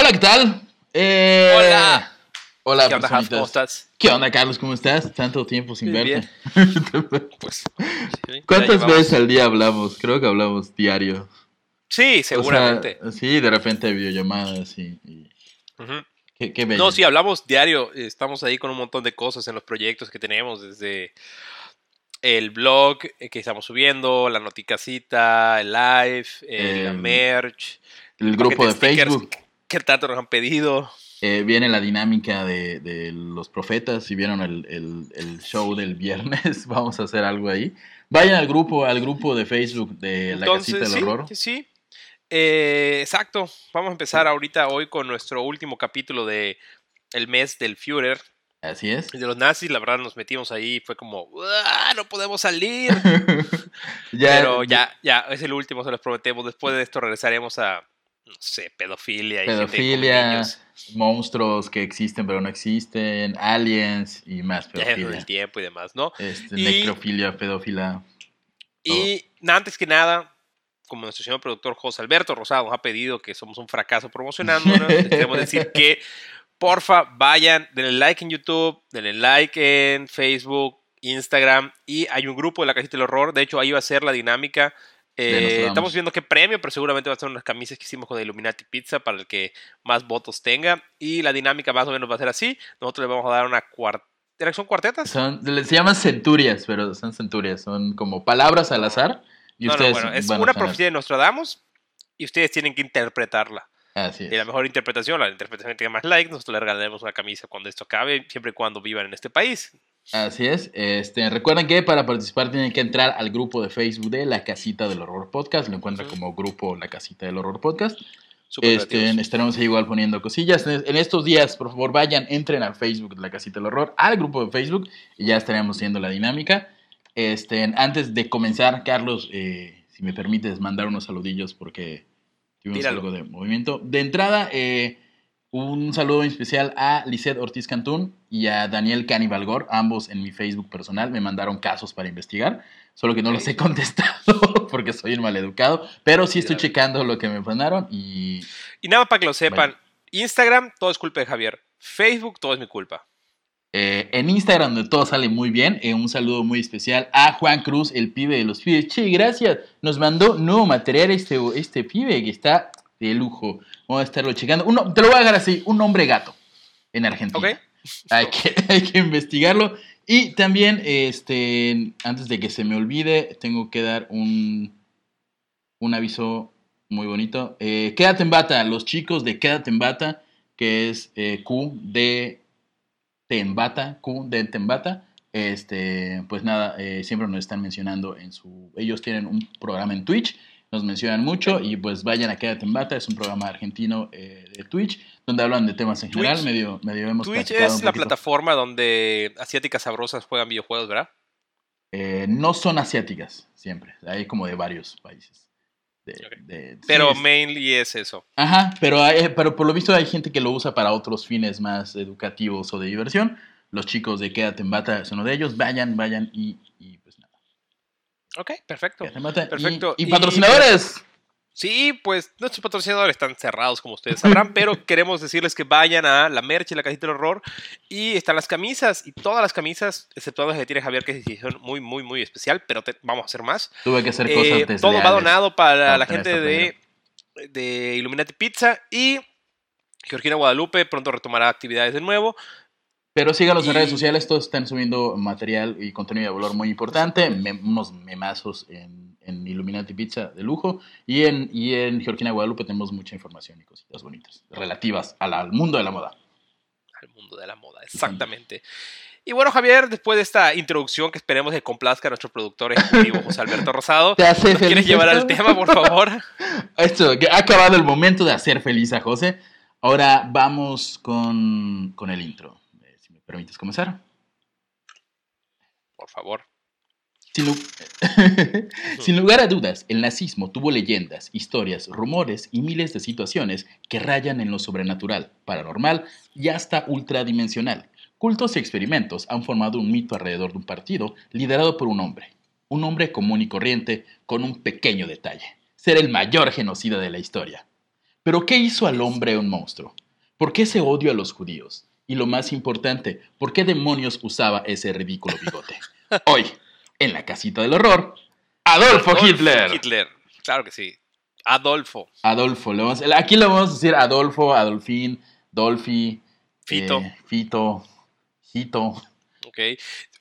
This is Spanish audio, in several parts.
Hola, ¿qué tal? Eh, Hola. Hola, ¿Qué onda. ¿Qué onda, Carlos? ¿Cómo estás? Tanto tiempo sin verte. Pues, sí, ¿Cuántas veces al día hablamos? Creo que hablamos diario. Sí, O sea, seguramente. sí, de repente videollamadas y... Qué, qué. No, sí, hablamos diario. Estamos ahí con un montón de cosas en los proyectos que tenemos, desde el blog que estamos subiendo, la noticasita, el live, la El- merch, El grupo de stickers Que tanto nos han pedido. eh, viene la dinámica de, de los profetas. Si vieron el, el- el show del viernes, vamos a hacer algo ahí. Vayan al grupo, al grupo de Facebook de La Casita del sí, Horror. sí. Eh, exacto. Vamos a empezar ahorita hoy con nuestro último capítulo de el mes del Führer. Así es. De los nazis, la verdad nos metimos ahí, fue como, "Uah, no podemos salir. ya, Pero ya, ya, es el último, se los prometemos. Después de esto regresaremos a, no sé, pedofilia y Pedofilia, niños, monstruos que existen pero no existen, aliens y más pedofilia. el tiempo y demás, ¿no? Este, Y- necrofilia, pedófila. Y antes que nada, como nuestro señor productor José Alberto Rosado nos ha pedido que somos un fracaso promocionándonos, queremos decir que porfa vayan, denle like en YouTube, denle like en Facebook, Instagram y hay un grupo de la casita del horror, de hecho ahí va a ser la dinámica. Eh, estamos viendo qué premio, pero seguramente va a ser unas camisas que hicimos con Illuminati Pizza para el que más votos tenga. Y la dinámica más o menos va a ser así. Nosotros le vamos a dar una cuarteta. ¿Son cuartetas? Son, se llaman centurias, pero son centurias, son como palabras al azar. Y no, no, ustedes bueno, es a una profecía de Nostradamus y ustedes tienen que interpretarla. Así Y la es. mejor interpretación, la interpretación que tenga más likes, nosotros le regalaremos una camisa cuando esto acabe, siempre y cuando vivan en este país. Así es. Este, recuerden que para participar tienen que entrar al grupo de Facebook de La Casita del Horror Podcast. Lo encuentran como grupo La Casita del Horror Podcast. Súper Este, estaremos ahí igual poniendo cosillas. En en estos días, por favor, vayan, entren al Facebook de La Casita del Horror, al grupo de Facebook, y ya estaremos haciendo la dinámica. Este, antes de comenzar, Carlos, eh, si me permites mandar unos saludillos porque tuvimos Tíralo. algo de movimiento. De entrada, eh, un saludo especial a Lisette Ortiz Cantún y a Daniel Canibalgor, ambos en mi Facebook personal. Me mandaron casos para investigar, solo que no los he contestado porque soy un maleducado, pero sí estoy checando lo que me mandaron y Y nada para que lo sepan, Instagram, todo es culpa de Javier. Facebook, todo es mi culpa. Eh, en Instagram, donde todo sale muy bien, eh, un saludo muy especial a Juan Cruz, el pibe de los pibes. Che, gracias. Nos mandó nuevo material este, este pibe que está de lujo. Vamos a estarlo checando. Uno, te lo voy a dejar así: un hombre gato en Argentina. Hay que, hay que investigarlo. Y también, este, antes de que se me olvide, tengo que dar un, un aviso muy bonito. Eh, Quédate en bata, los chicos de Quédate en bata, que es eh, Q de Tembata, Q de Tembata. Este, pues nada, eh, siempre nos están mencionando en su. Ellos tienen un programa en Twitch, nos mencionan mucho y pues vayan a Quédate en Bata, es un programa argentino eh, de Twitch donde hablan de temas en general, Twitch- medio, medio hemos Twitch platicado es la plataforma donde asiáticas sabrosas juegan videojuegos, ¿verdad? Eh, no son asiáticas, siempre. Hay como de varios países. De- Ok. de- Pero sí, mainly es eso. Ajá, pero, hay- pero por lo visto hay gente que lo usa para otros fines más educativos o de diversión. Los chicos de Quédate en Bata son uno de ellos. Vayan, vayan y. Ok, perfecto. Perfecto. Y, Y- patrocinadores. Sí, pues nuestros patrocinadores están cerrados, como ustedes sabrán, pero queremos decirles que vayan a la merch y la cajita del horror y están las camisas y todas las camisas, exceptuando las que tiene Javier, que es muy, muy, muy especial, pero te- vamos a hacer más. Tuve que hacer Eh, cosas todo va donado para la gente de, de Illuminati Pizza y Georgina Guadalupe pronto retomará actividades de nuevo. Pero síganos en Y- redes sociales, todos están subiendo material y contenido de valor muy importante, unos memazos en, en Illuminati Pizza de lujo y en, y en Georgina Guadalupe tenemos mucha información y cositas bonitas relativas al mundo de la moda. al mundo de la moda, exactamente. Y bueno, Javier, después de esta introducción que esperemos que complazca a nuestro productor ejecutivo José Alberto Rosado, ¿Te hace ¿nos ¿quieres llevar al tema, por favor? Esto, ha acabado el momento de hacer feliz a José. Ahora vamos con, con el intro. Permites comenzar. Por favor. Sin, lu- Sin lugar a dudas, el nazismo tuvo leyendas, historias, rumores y miles de situaciones que rayan en lo sobrenatural, paranormal y hasta ultradimensional. Cultos y experimentos han formado un mito alrededor de un partido liderado por un hombre. Un hombre común y corriente con un pequeño detalle. Ser el mayor genocida de la historia. Pero ¿qué hizo al hombre un monstruo? ¿Por qué ese odio a los judíos? Y lo más importante, ¿por qué demonios usaba ese ridículo bigote? Hoy, en la casita del horror, Adolfo Hitler. Hitler. Claro que sí. Adolfo. Adolfo, le vamos- aquí le vamos a decir Adolfo, Adolfín, Dolfi, Fito. eh, Fito, Hito. Ok.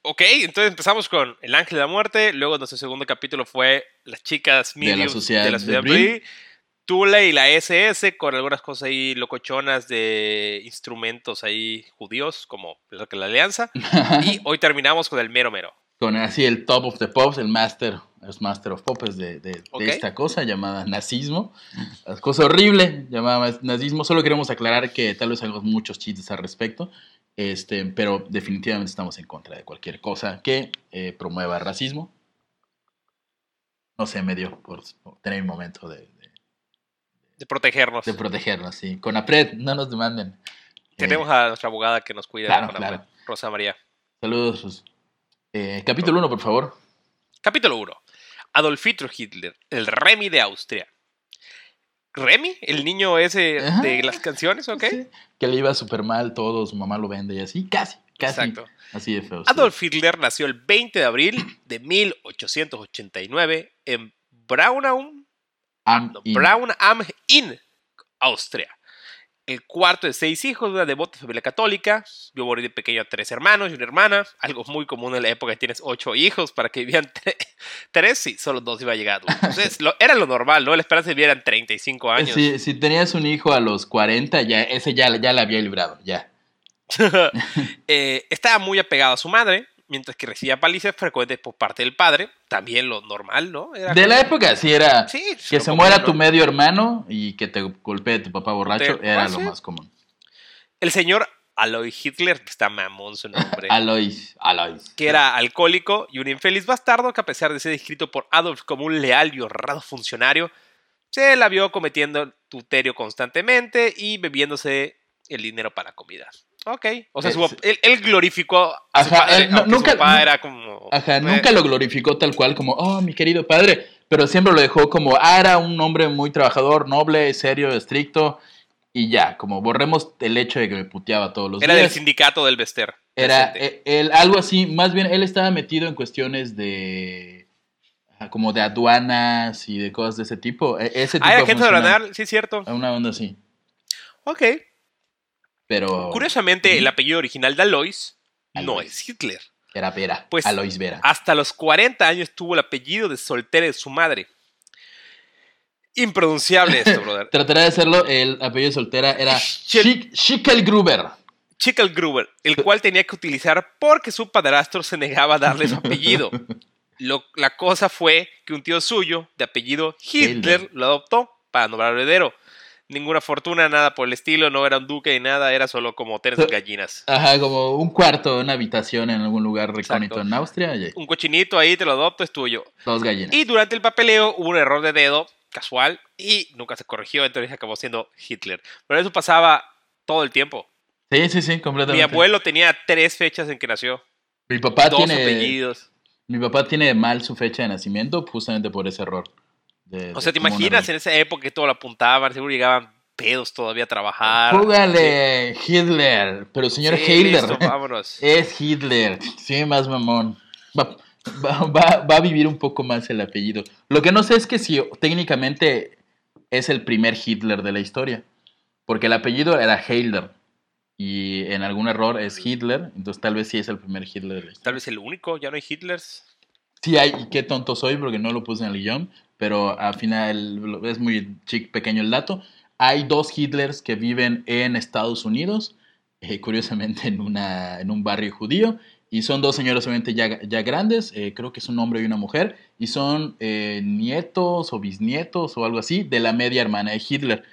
Ok, entonces empezamos con El Ángel de la Muerte. Luego nuestro segundo capítulo fue Las chicas De la Sociedad de la Sociedad. Tula y la SS con algunas cosas ahí locochonas de instrumentos ahí judíos, como la Alianza. Y hoy terminamos con el mero mero. Con así el top of the pops, el master, es master of pops de, de- de esta cosa llamada nazismo. La cosa horrible llamada nazismo. Solo queremos aclarar que tal vez hagamos muchos chistes al respecto. Este, pero definitivamente estamos en contra de cualquier cosa que eh, promueva racismo. No sé, medio por, por tener un momento de, de- protegernos. de protegernos, sí. Con APRED, no nos demanden. Tenemos a nuestra abogada que nos cuida. claro, con claro. Rosa María. Saludos. Eh, capítulo 1, por favor. Capítulo 1. Adolfito Hitler, el Remy de Austria. ¿Remy? ¿El niño ese Ajá. de las canciones? ¿Ok? Sí, Que le iba súper mal todo, su mamá lo vende y así. Casi, casi. Exacto. Así de feo. sí. Adolf Hitler nació el 20 de abril de 1889 en Braunau, Am- no, in. Braun am Inn, Austria. El cuarto de seis hijos de una devota familia católica. Vio morir de pequeño a tres hermanos y una hermana. Algo muy común en la época que tienes ocho hijos para que vivían tre- tres y solo dos iba a llegar. Entonces, lo- era lo normal, ¿no? La esperanza de vida eran 35 años. Si, si tenías un hijo a los 40, ya, ese ya, ya la había librado, ya. Eh, estaba muy apegado a su madre, mientras que recibía palizas frecuentes por parte del padre. También lo normal, ¿no? Era De como- la época, sí era Sí, que se muera tu medio hermano y que te golpee tu papá borracho, Te- era ah, lo sí. más común. El señor Aloy Hitler, que está mamón su nombre, Alois, Alois. que era alcohólico y un infeliz bastardo que a pesar de ser descrito por Adolf como un leal y honrado funcionario, se la vio cometiendo adulterio constantemente y bebiéndose el dinero para comida. Ok, o sea, su- Es- él, él glorificó a su Ajá, padre, él no- aunque nunca- su papá nu- era como... Ajá, eh, nunca lo glorificó tal cual como, oh, mi querido padre, pero siempre lo dejó como, ah, era un hombre muy trabajador, noble, serio, estricto, y ya, como borremos el hecho de que me puteaba todos los Era del días. sindicato del Bester. Era eh, él, algo así, más bien él estaba metido en cuestiones de, como de aduanas y de cosas de ese tipo. e- Ese tipo Ah, era de gente de funcionario. Branar, sí es cierto. Una onda así, Ok. Pero Curiosamente, el apellido original de Alois no es Hitler. era Vera, Pues, Alois Vera. Hasta los 40 años tuvo el apellido de soltera de su madre. Impronunciable esto, brother. Trataré de hacerlo, el apellido de soltera era Schickelgruber. Schickelgruber, el cual tenía que utilizar porque su padrastro se negaba a darle su apellido. Lo- la cosa fue que un tío suyo, de apellido Hitler, Hitler. lo adoptó para nombrar heredero. Ninguna fortuna, nada por el estilo, no era un duque ni nada, era solo como sus gallinas. Ajá, como un cuarto, una habitación en algún lugar recónito en Austria y Un cochinito ahí, te lo adopto, es tuyo. dos gallinas. Y durante el papeleo hubo un error de dedo casual y nunca se corrigió, entonces acabó siendo Hitler. Pero eso pasaba todo el tiempo. Sí, sí, sí, Mi completamente. abuelo tenía tres fechas en que nació, Mi papá dos tiene apellidos. Mi papá tiene mal su fecha de nacimiento justamente por ese error. De- O sea, ¿te imaginas en esa época que todo lo apuntaban? Seguro llegaban pedos todavía a trabajar. Júgale, Hitler. Pero señor Sí, Hitler. listo, vámonos. Es Hitler. Sí, más mamón. Va, va- va- va a vivir un poco más el apellido. Lo que no sé es que si técnicamente es el primer Hitler de la historia. Porque el apellido era Hitler. Y en algún error es Hitler. Entonces tal vez sí es el primer Hitler de la historia. Tal vez el único, ya no hay Hitlers. Sí hay, y qué tonto soy porque no lo puse en el guion, pero al final es muy pequeño el dato. Hay dos Hitlers que viven en Estados Unidos, eh, curiosamente en, una, en un barrio judío, y son dos señores obviamente ya, ya grandes, eh, creo que es un hombre y una mujer, y son eh, nietos o bisnietos o algo así de la media hermana de Hitler.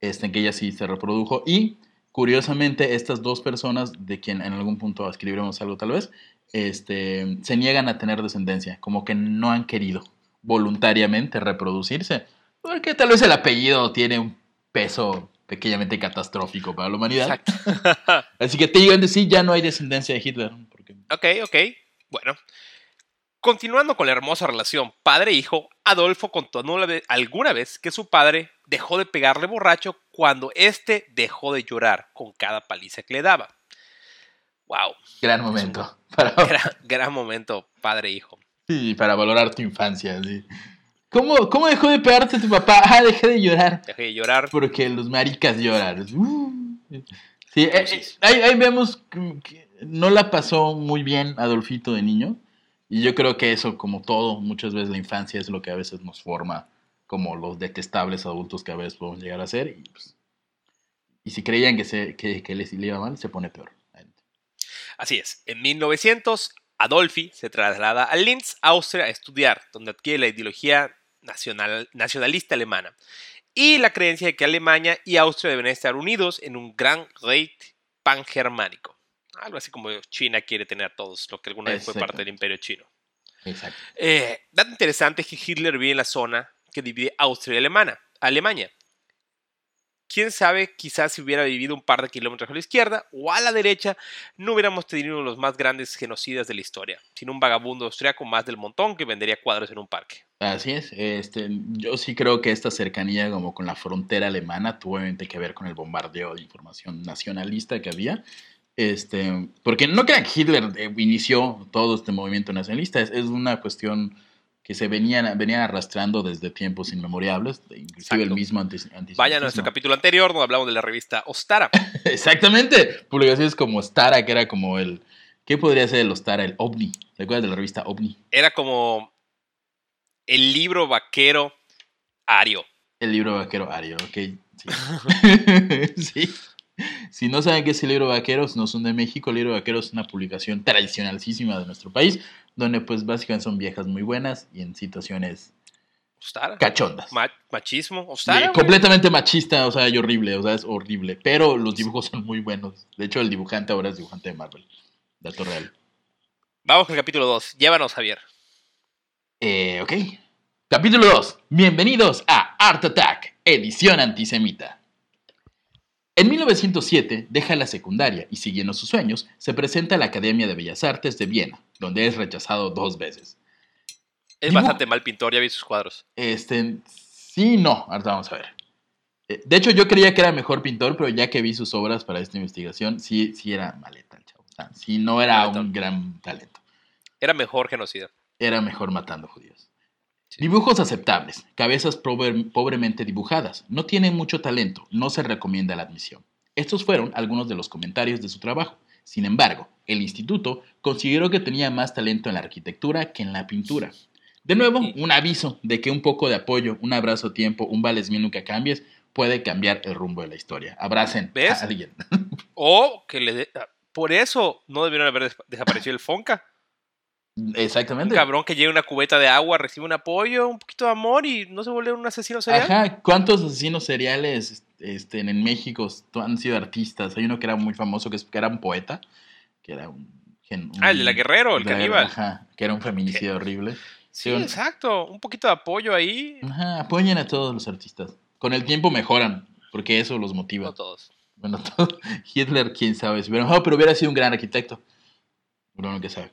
este, en que ella sí se reprodujo. Y curiosamente, estas dos personas, de quien en algún punto escribiremos algo tal vez, este, se niegan a tener descendencia, como que no han querido voluntariamente reproducirse, porque tal vez el apellido tiene un peso pequeñamente catastrófico para la humanidad. Exacto. Así que te digan de sí, ya no hay descendencia de Hitler. Porque... Ok, ok. Bueno. Continuando con la hermosa relación padre-hijo, Adolfo contó alguna vez que su padre dejó de pegarle borracho cuando éste dejó de llorar con cada paliza que le daba. Wow. Gran momento. Para... Gran, gran, momento, padre-hijo. Sí, para valorar tu infancia. Sí. ¿Cómo, ¿Cómo, dejó de pegarte tu papá? Ah, dejé de llorar. Dejé de llorar. Porque los maricas lloran. Uh. Sí, eh, eh, ahí, ahí, vemos que no la pasó muy bien Adolfito de niño. Y yo creo que eso, como todo, muchas veces la infancia es lo que a veces nos forma como los detestables adultos que a veces podemos llegar a ser. Y, pues, y si creían que, se, que, que les iba mal, se pone peor. Así es. En 1900, Adolfi se traslada a Linz, Austria, a estudiar, donde adquiere la ideología nacional, nacionalista alemana y la creencia de que Alemania y Austria deben estar unidos en un gran Reich pangermánico. Algo así como China quiere tener a todos, lo que alguna vez fue parte del imperio chino. Exacto. Eh, dato interesante es que Hitler vive en la zona que divide Austria y Alemania. Alemania quién sabe, quizás si hubiera vivido un par de kilómetros a la izquierda o a la derecha, no hubiéramos tenido uno de los más grandes genocidas de la historia, sino un vagabundo austriaco más del montón que vendería cuadros en un parque. Así es, este, yo sí creo que esta cercanía como con la frontera alemana tuvo obviamente que ver con el bombardeo de información nacionalista que había. Este, porque no crean que Hitler eh, inició todo este movimiento nacionalista, es, es una cuestión que se venían, venían arrastrando desde tiempos inmemoriales, inclusive el mismo antes. Vaya a nuestro capítulo anterior donde hablamos de la revista Ostara. Exactamente, publicaciones como Ostara, que era como el... ¿Qué podría ser el Ostara? El OVNI. ¿Te acuerdas de la revista OVNI? Era como el libro vaquero Ario. El libro vaquero Ario, ok. Sí. sí. Si no saben qué es el libro vaqueros, no son de México. El libro vaqueros es una publicación tradicionalísima de nuestro país donde pues básicamente son viejas muy buenas y en situaciones cachondas. machismo, completamente machista, o sea, y horrible, o sea, es horrible, pero los dibujos son muy buenos. De hecho, el dibujante ahora es dibujante de Marvel, dato real. Vamos con el capítulo 2, llévanos Javier. Eh, ok. Capítulo 2, bienvenidos a Art Attack, edición antisemita. En 1907 deja la secundaria y siguiendo sus sueños, se presenta a la Academia de Bellas Artes de Viena, donde es rechazado dos veces. Es bastante mal pintor, ya vi sus cuadros. Este, sí, no, ahora vamos a ver. Eh, de hecho, yo creía que era mejor pintor, pero ya que vi sus obras para esta investigación, sí, sí era maleta el chavo. sí, no era un gran talento. Era mejor genocida. Era mejor matando judíos. Dibujos aceptables, cabezas pobremente dibujadas, no tienen mucho talento, no se recomienda la admisión. Estos fueron algunos de los comentarios de su trabajo. Sin embargo, el instituto consideró que tenía más talento en la arquitectura que en la pintura. De nuevo, un aviso de que un poco de apoyo, un abrazo a tiempo, un vales bien nunca cambies, puede cambiar el rumbo de la historia. Abracen a alguien. O que le de... Por eso no debieron haber desaparecido el Fonca. Exactamente. Un cabrón que lleva una cubeta de agua, recibe un apoyo, un poquito de amor y no se vuelve un asesino serial. Ajá, ¿cuántos asesinos seriales este, en México han sido artistas? Hay uno que era muy famoso, que, era un poeta, que era un... ah, el de la Guerrero, el caníbal. Ajá, que era un feminicidio horrible. Sí, exacto, un poquito de apoyo ahí. Ajá, apoyen a todos los artistas. Con el tiempo mejoran, porque eso los motiva. No todos. Bueno, Hitler, quién sabe. Pero, pero hubiera sido un gran arquitecto. Uno no que sabe.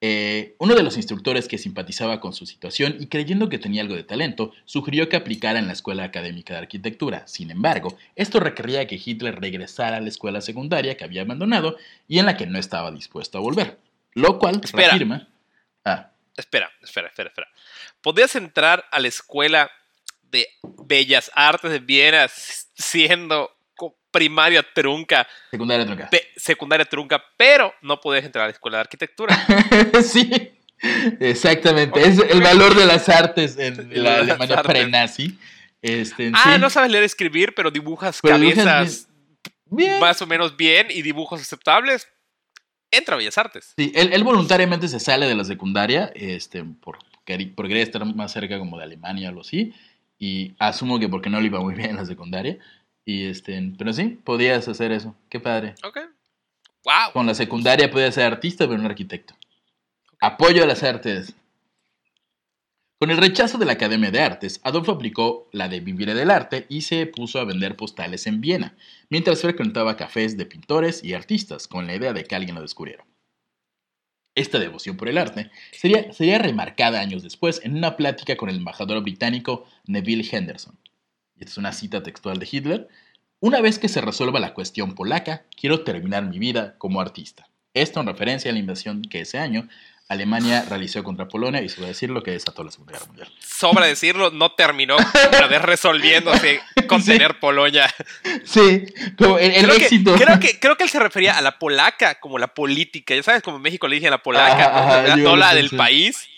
Eh, uno de los instructores que simpatizaba con su situación y creyendo que tenía algo de talento, sugirió que aplicara en la Escuela Académica de Arquitectura. Sin embargo, esto requería que Hitler regresara a la escuela secundaria que había abandonado y en la que no estaba dispuesto a volver. Lo cual espera. reafirma... Ah. Espera, espera, espera, espera. ¿Podías entrar a la Escuela de Bellas Artes de Viena siendo primaria trunca. Secundaria trunca. secundaria trunca, pero no podías entrar a la escuela de arquitectura. sí, exactamente. Es el valor de las artes en la Alemania prenazi. Este, ah, no sabes leer y escribir, pero dibujas cabezas más o menos bien y dibujos aceptables. Entra a Bellas Artes. Sí, él, voluntariamente se sale de la secundaria este, por, por querer estar más cerca como de Alemania o algo así. Y asumo que porque no le iba muy bien en la secundaria. Y este, pero sí, podías hacer eso. Qué padre. Ok. Wow. Con la secundaria podías ser artista, pero no arquitecto. Apoyo a las artes. Con el rechazo de la Academia de Artes, Adolfo aplicó la de vivir del arte y se puso a vender postales en Viena, mientras frecuentaba cafés de pintores y artistas, con la idea de que alguien lo descubriera. Esta devoción por el arte sería, sería remarcada años después en una plática con el embajador británico Neville Henderson. Es una cita textual de Hitler. Una vez que se resuelva la cuestión polaca, quiero terminar mi vida como artista. Esto en referencia a la invasión que ese año Alemania realizó contra Polonia y a decir lo que desató la Segunda Guerra Mundial. Sobra decirlo, no terminó una vez resolviéndose con Sí. tener Polonia. Sí, como el, el creo, éxito. Que, creo, que, creo que él se refería a la polaca como la política. Ya sabes, como en México le dicen a la polaca, Ajá, ajá, lo la del pensé. país.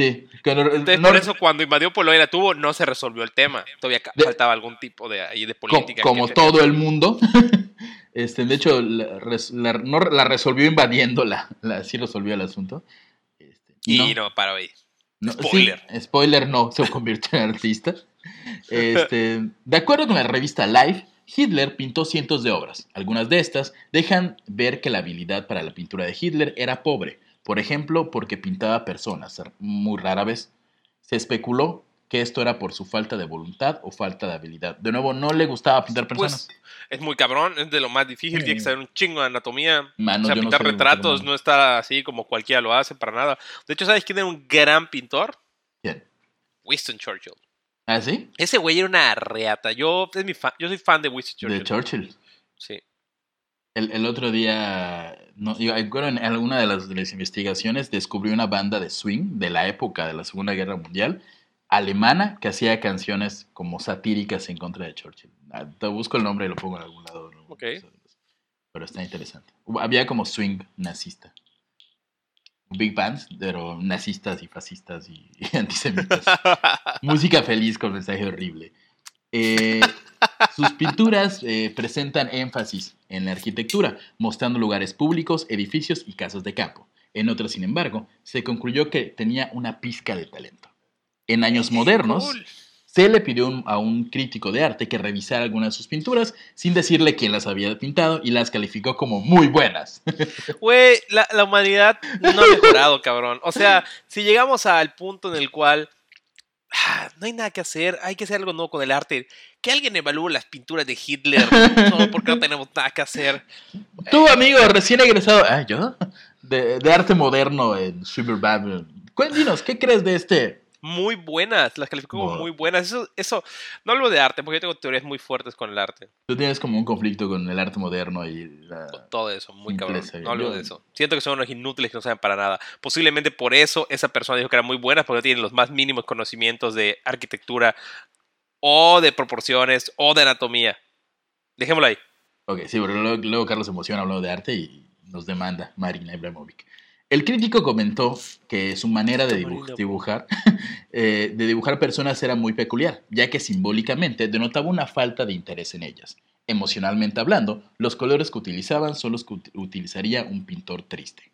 Sí, Entonces, no- por eso cuando invadió Polonia tuvo, no se resolvió el tema. Todavía De- faltaba algún tipo de, ahí de política. como todo el mundo. Este, de hecho, la, res- la- no, la resolvió invadiéndola. La, sí resolvió el asunto. Este, Y no, para ahí. Sí, Spoiler. spoiler no, se convirtió en artista. Este, de acuerdo con la revista Life, Hitler pintó cientos de obras. Algunas de estas dejan ver que la habilidad para la pintura de Hitler era pobre. Por ejemplo, porque pintaba personas, muy rara vez. Se especuló que esto era por su falta de voluntad o falta de habilidad. De nuevo, no le gustaba pintar personas. Pues es muy cabrón, es de lo más difícil, Sí. tiene que saber un chingo de anatomía. Mano, o sea, no pintar soy retratos no está así como cualquiera lo hace para nada. De hecho, ¿sabes quién era un gran pintor? ¿Quién? Winston Churchill. ¿Ah, sí? Ese güey era una reata. Yo, es mi fan, yo soy fan de Winston Churchill. De Churchill. Sí. El, el otro día, no, yo en alguna de las, de las investigaciones, descubrí una banda de swing de la época de la Segunda Guerra Mundial, alemana, que hacía canciones como satíricas en contra de Churchill. Ah, Te busco el nombre y lo pongo en algún lado. ¿no? Ok. Pero está interesante. Había como swing nazista. Big bands, pero nazistas y fascistas y, y antisemitas. Música feliz con mensaje horrible. Eh, sus pinturas eh, presentan énfasis en la arquitectura, mostrando lugares públicos, edificios y casas de campo. En otras, sin embargo, se concluyó que tenía una pizca de talento. En años modernos, Cool. se le pidió a un crítico de arte que revisara algunas de sus pinturas sin decirle quién las había pintado y las calificó como muy buenas. Güey, la, la humanidad no ha mejorado, cabrón. O sea, si llegamos al punto en el cual ah, no hay nada que hacer, hay que hacer algo nuevo con el arte. Que alguien evalúe las pinturas de Hitler, solo porque no tenemos nada que hacer. Tu amigo recién egresado, ah, ¿yo? De, de arte moderno en Superbad. Cuéntanos, ¿qué crees de este? Muy buenas, las calificó como muy buenas. Eso, eso, no hablo de arte, porque yo tengo teorías muy fuertes con el arte. Tú tienes como un conflicto con el arte moderno y la... Con todo eso, muy cabrón. No hablo de eso. Siento que son unos inútiles que no saben para nada. Posiblemente por eso esa persona dijo que eran muy buenas, porque no tienen los más mínimos conocimientos de arquitectura o de proporciones o de anatomía. Dejémoslo ahí. Ok, sí, pero luego, luego Carlos se emociona hablando de arte y nos demanda Marina Ibrahimovic. El crítico comentó que su manera de dibujar, eh, de dibujar personas era muy peculiar, ya que simbólicamente denotaba una falta de interés en ellas. Emocionalmente hablando, los colores que utilizaban son los que ut- utilizaría un pintor triste.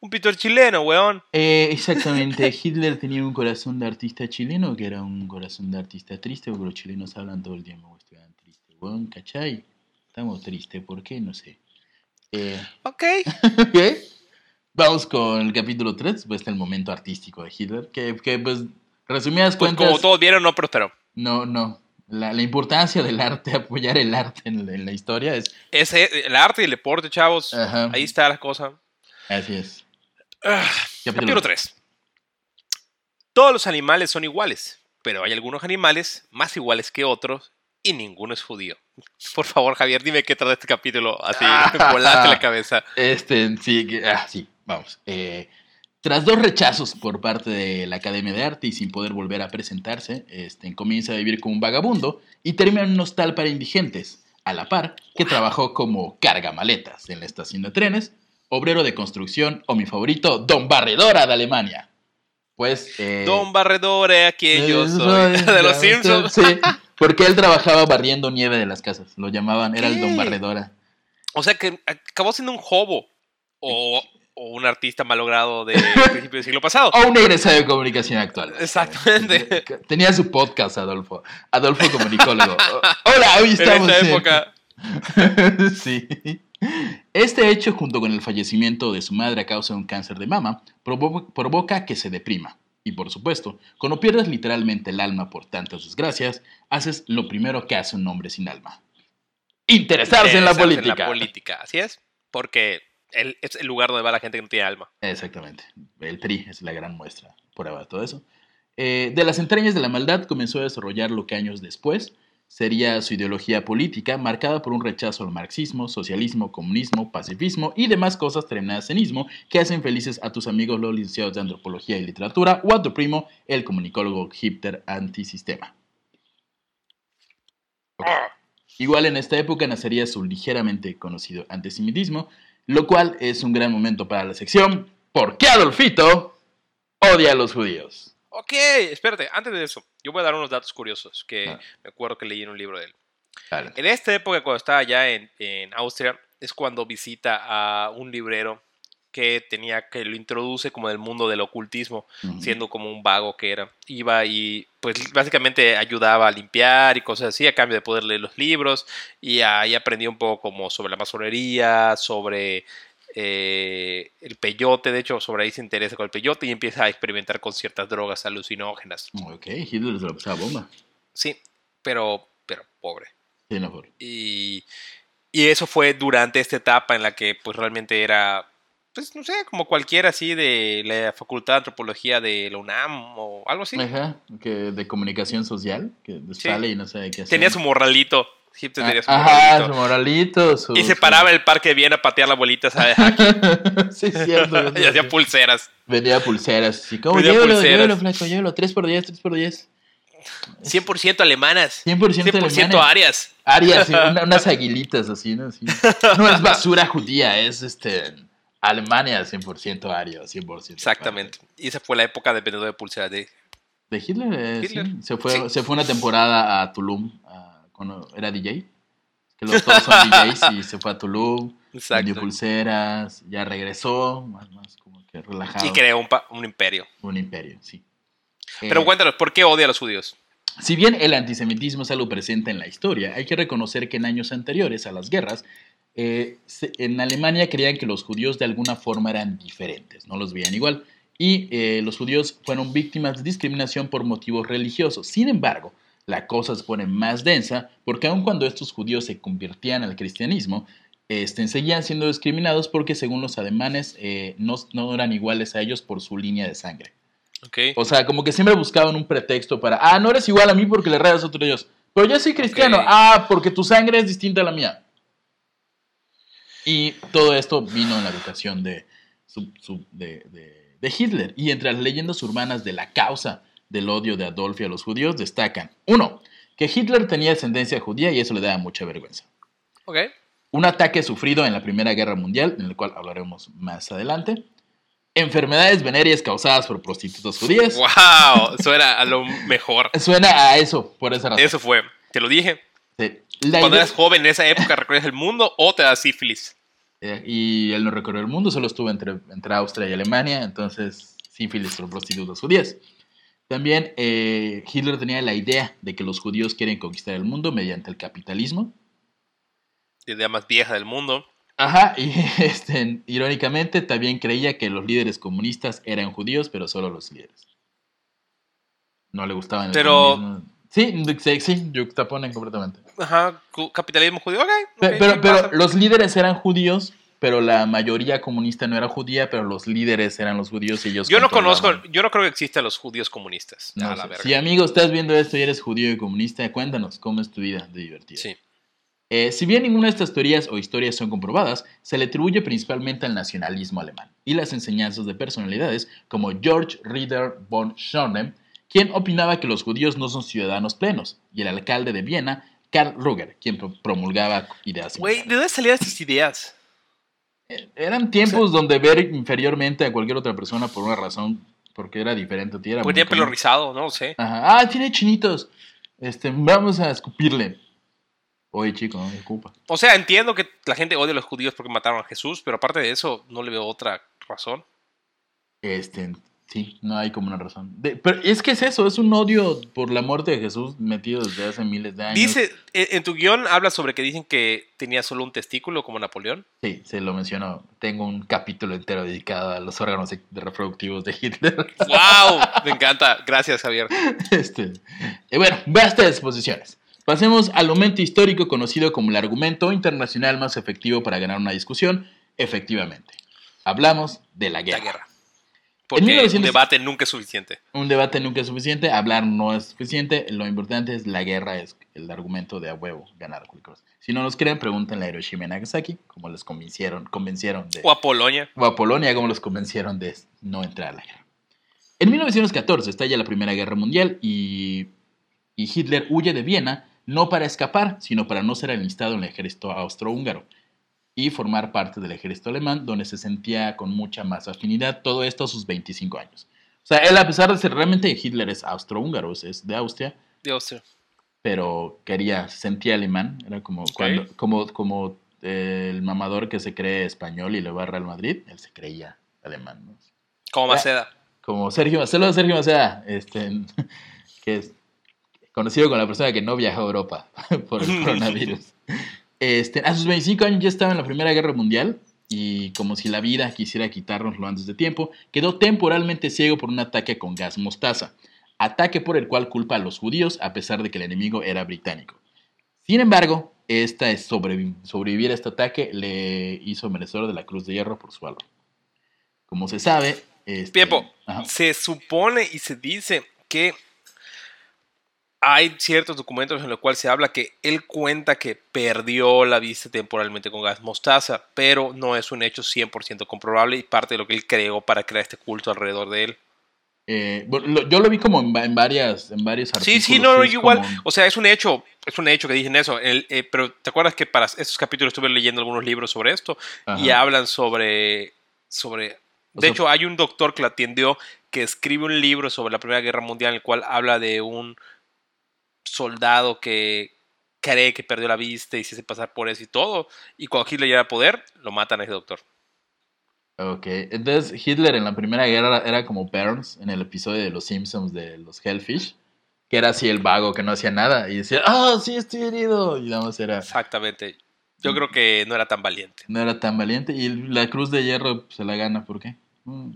Un pintor chileno, weón. Eh, exactamente, Hitler tenía un corazón de artista chileno que era un corazón de artista triste, porque los chilenos hablan todo el tiempo, estuvieran tristes, weón, ¿cachai? Estamos tristes, ¿por qué? No sé. Eh, Ok. ok. Vamos con el capítulo 3, pues el momento artístico de Hitler, que, que pues, resumidas Pues cuentas, como todos vieron, no prosperó. no, no. La, la importancia del arte, apoyar el arte en, la- en la historia es, Ese, el arte y el deporte, chavos. Ajá. Ahí está la cosa. así es. Ah, Capítulo 3. Todos los animales son iguales, pero hay algunos animales más iguales que otros y ninguno es judío. Por favor, Javier, dime qué trata este capítulo. Así, volate la cabeza. Este, sí, ah, sí, vamos. Eh, tras dos rechazos por parte de la Academia de Arte y sin poder volver a presentarse, este, comienza a vivir como un vagabundo y termina en un hostal para indigentes, a la par que trabajó como cargamaletas en la estación de trenes, obrero de construcción o mi favorito, Don Barredora de Alemania. Pues... eh, Don Barredore, a quien yo eh, soy. De los Simpsons. Sí, porque él trabajaba barriendo nieve de las casas, lo llamaban, era el Don. Barredora. O sea que acabó siendo un hobo. O o un artista malogrado del principio del siglo pasado. O un egresado de comunicación actual. Exactamente. Tenía su podcast, Adolfo. Adolfo Comunicólogo. Hola, hoy En estamos esta en- época, sí. Este hecho, junto con el fallecimiento de su madre a causa de un cáncer de mama, provo- provoca que se deprima. Y por supuesto, cuando pierdes literalmente el alma por tantas desgracias, haces lo primero que hace un hombre sin alma. Interesarse en la interesarse política. En la política, así es. Porque el- es el lugar donde va la gente que no tiene alma. Exactamente. El PRI es la gran muestra, prueba de todo eso. Eh, de las entrañas de la maldad comenzó a desarrollar lo que años después sería su ideología política, marcada por un rechazo al marxismo, socialismo, comunismo, pacifismo y demás cosas terminadas en ismo que hacen felices a tus amigos los licenciados de antropología y literatura o a tu primo, el comunicólogo hipster antisistema. Ok. Igual en esta época nacería su ligeramente conocido antisemitismo, lo cual es un gran momento para la sección ¿Por qué Adolfito odia a los judíos? Ok, espérate, antes de eso, yo voy a dar unos datos curiosos que Ah. me acuerdo que leí en un libro de él. En esta época, cuando estaba allá en, en Austria, es cuando visita a un librero que tenía que lo introduce como del mundo del ocultismo, siendo como un vago que era. Iba y pues básicamente ayudaba a limpiar y cosas así a cambio de poder leer los libros y ahí aprendí un poco como sobre la masonería, sobre eh, el peyote, de hecho sobre ahí se interesa con el peyote y empieza a experimentar con ciertas drogas alucinógenas. Ok, Hitler se lo pasaba bomba. Sí, pero, pero pobre. Sí, no, por- Y, y eso fue durante esta etapa en la que pues realmente era, pues no sé, como cualquiera así de la Facultad de Antropología de la UNAM o algo así. Ajá, que de comunicación social, que sale y no sabe qué hacer. Tenía su morralito. Hitler tenía su Ah, Ajá, su morralito. su- Y se paraba en el parque de Viena a patear la bolita, ¿sabes? sí, es cierto. y hacía pulseras. Vendía pulseras. Así como, Vendía llévelo, pulseras. llévelo, flaco, llévelo. 3 por 10, 3 por 10. 100% alemanas. 100% 100% alemanes. arias. Arias, sí, una- unas aguilitas así, ¿no? Sí. No es basura judía, es este. Alemania 100% ario, 100%. Exactamente. Y esa fue la época de vendedor de pulseras de... De Hitler, eh, Hitler. sí. Se fue, Sí. se fue una temporada a Tulum a- cuando era DJ. Que los todos son DJs y se fue a Tulum. Vendió Exacto. pulseras, ya regresó, más, más como que relajado. Y creó un, un imperio. Un imperio, sí. Pero Eh, cuéntanos, ¿por qué odia a los judíos? Si bien el antisemitismo es algo presente en la historia, hay que reconocer que en años anteriores a las guerras, eh, en Alemania creían que los judíos de alguna forma eran diferentes, no los veían igual, y eh, los judíos fueron víctimas de discriminación por motivos religiosos. Sin embargo, la cosa se pone más densa porque aun cuando estos judíos se convertían al cristianismo, este, seguían siendo discriminados porque según los alemanes eh, no, no eran iguales a ellos por su línea de sangre. Ok. O sea, como que siempre buscaban un pretexto para, ah, no eres igual a mí porque le rezas a otro Dios. Pero yo soy cristiano, ah, porque tu sangre es distinta a la mía. Y todo esto vino en la educación de, de, de- de Hitler. Y entre las leyendas urbanas de la causa del odio de Adolfo a los judíos destacan, uno, que Hitler tenía ascendencia judía y eso le daba mucha vergüenza. Ok. Un ataque sufrido en la Primera Guerra Mundial, en el cual hablaremos más adelante. Enfermedades venéreas causadas por prostitutas judías. ¡Wow! Eso era a lo mejor. Suena a eso, por esa razón. Eso fue. Te lo dije. Sí. La Cuando idea- eras joven en esa época recorrías el mundo o te das sífilis. Eh, y él no recorrió el mundo, solo estuvo entre, entre Austria y Alemania, entonces sífilis por prostitutas judías. También eh, Hitler tenía la idea de que los judíos quieren conquistar el mundo mediante el capitalismo. La idea más vieja del mundo. Ajá, y este, irónicamente también creía que los líderes comunistas eran judíos, pero solo los líderes. No le gustaban el Pero- comunismo. Sí, sí, sí, yuxtaponen completamente. Ajá. Capitalismo judío. Ok. Pe- ok, Pero, ¿qué pero pasa? los líderes eran judíos, pero la mayoría comunista no era judía, pero los líderes eran los judíos y ellos Yo no conozco, yo no creo que existan los judíos comunistas. No a la verga. Si amigo estás viendo esto y eres judío y comunista, cuéntanos cómo es tu vida de divertida. Sí. Eh, si bien ninguna de estas teorías o historias son comprobadas, se le atribuye principalmente al nacionalismo alemán y las enseñanzas de personalidades como George Rieder von Schornem, quien opinaba que los judíos no son ciudadanos plenos, y el alcalde de Viena, Karl Ruger, quien pro- promulgaba ideas Güey. ¿de dónde salían estas ideas? Eh, Eran tiempos donde ver inferiormente a cualquier otra persona por una razón, porque era diferente era muy tenía pelo rizado, no sé. Ajá. Ah, tiene chinitos. Este, vamos a escupirle. Oye, chico, no me ocupa. O sea, entiendo que la gente odia a los judíos porque mataron a Jesús, pero aparte de eso, no le veo otra razón. Este, sí, no hay como una razón. De- pero es que es eso, es un odio por la muerte de Jesús metido desde hace miles de años. Dice, en, en tu guion habla sobre que dicen que tenía solo un testículo como Napoleón. Sí, se lo mencionó. Tengo un capítulo entero dedicado a los órganos reproductivos de Hitler. ¡Wow! Me encanta. Gracias, Javier. Este, eh, bueno, basta de exposiciones. Pasemos al momento histórico conocido como el argumento internacional más efectivo para ganar una discusión. Efectivamente, hablamos de la La guerra. Guerra. Porque 1900 un debate nunca es suficiente. Un debate nunca es suficiente, hablar no es suficiente. Lo importante es la guerra, es el argumento de a huevo ganar cualquier. Si no nos creen, pregúntenle a Hiroshima y Nagasaki, como los convencieron, convencieron de O a Polonia. o a Polonia como los convencieron de no entrar a la guerra. En 1914 estalla la Primera Guerra Mundial y, y Hitler huye de Viena no para escapar, sino para no ser enlistado en el ejército austrohúngaro y formar parte del ejército alemán, donde se sentía con mucha más afinidad, todo esto a sus 25 años. O sea, él a pesar de ser realmente Hitler es austrohúngaro, es de Austria, de Austria. pero quería, se sentía alemán, era como, cuando, como, como eh, el mamador que se cree español y le va a Real Madrid, él se creía alemán, ¿no? Como Maceda. Como Sergio, saludos a Sergio Maceda, este, que es conocido como la persona que no viajó a Europa por el coronavirus. Este, a sus 25 años ya estaba en la Primera Guerra Mundial y como si la vida quisiera quitárnoslo antes de tiempo, quedó temporalmente ciego por un ataque con gas mostaza, ataque por el cual culpa a los judíos a pesar de que el enemigo era británico. Sin embargo, esta es sobrevi- sobrevivir a este ataque le hizo merecedor de la Cruz de Hierro por su valor. Como se sabe... Este. Se supone y se dice que hay ciertos documentos en los cuales se habla que él cuenta que perdió la vista temporalmente con gas mostaza, pero no es un hecho 100% comprobable y parte de lo que él creó para crear este culto alrededor de él. Eh, lo- yo lo vi como en, va- en varias, en varios Sí, artículos. sí, no, no, es igual. como- O sea, es un hecho, es un hecho que dicen eso. El- eh, pero ¿te acuerdas que para estos capítulos estuve leyendo algunos libros sobre esto? Y hablan sobre, sobre... O De sea- hecho, hay un doctor que la atendió que escribe un libro sobre la Primera Guerra Mundial en el cual habla de un soldado que cree que perdió la vista y se hace pasar por eso y todo. Y cuando Hitler llega al poder, lo matan a ese doctor. Ok, entonces Hitler en la Primera Guerra era como Burns en el episodio de Los Simpsons de los Hellfish, que era así el vago que no hacía nada y decía, ah, sí, estoy herido. Y nada más era, Exactamente. Yo creo que no era tan valiente. no era tan valiente. Y la Cruz de Hierro pues, se la gana, ¿por qué? Mm,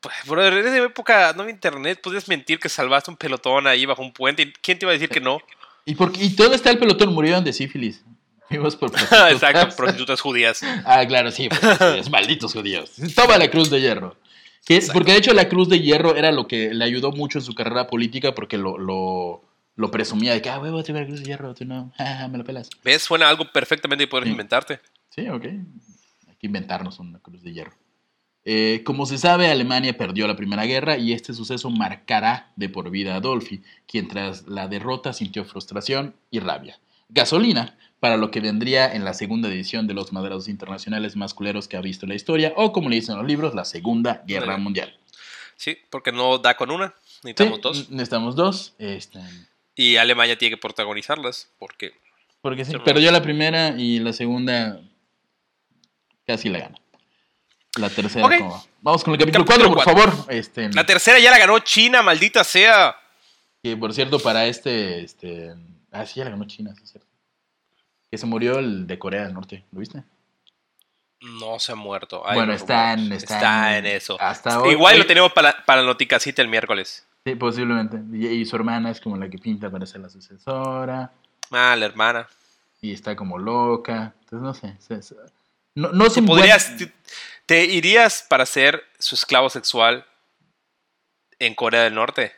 Pues, brother, en esa época no había internet. Podías mentir que salvaste un pelotón ahí bajo un puente. y ¿Quién te iba a decir que no? ¿Y, por qué? y todo está el pelotón, murieron de sífilis. Vimos por prostitutas. Exacto, prostitutas judías. Ah, claro, sí, pues, judíos, malditos judíos. Toma la cruz de hierro. Que- porque de hecho la cruz de hierro era lo que le ayudó mucho en su carrera política porque lo, lo, lo presumía de que, ah, huevo, tengo la cruz de hierro, tú no, ah, me la pelas. ¿Ves? Suena algo perfectamente puedes Sí. inventarte. Sí, ok. Hay que inventarnos una cruz de hierro. Eh, como se sabe, Alemania perdió la Primera Guerra y este suceso marcará de por vida a Adolfi, quien tras la derrota sintió frustración y rabia. Gasolina para lo que vendría en la segunda edición de los madrazos internacionales más culeros que ha visto la historia, o como le dicen los libros, la Segunda Guerra Mundial. Sí, porque no da con una. Sí, Necesitamos dos. necesitamos dos. este, Y Alemania tiene que protagonizarlas. Porque porque sí, Sí, perdió la primera y la segunda casi la gana. La tercera. Vamos con el capítulo Capítulo 4, por favor. Este, la tercera ya la ganó China, maldita sea. que por cierto, para este, este. Ah, sí, ya la ganó China, sí, es cierto. Que se murió el de Corea del Norte, ¿lo viste? No se ha muerto. Bueno, está en, está, en eso. Hasta hoy. Igual hoy- lo tenemos para, para la noticacita el miércoles. Sí, posiblemente. Y, y su hermana es como la que pinta para ser la sucesora. Ah, la hermana. Y está como loca. Entonces, no sé. se- se- no, no es un buen- ¿Podrías, te, te irías para ser su esclavo sexual en Corea del Norte?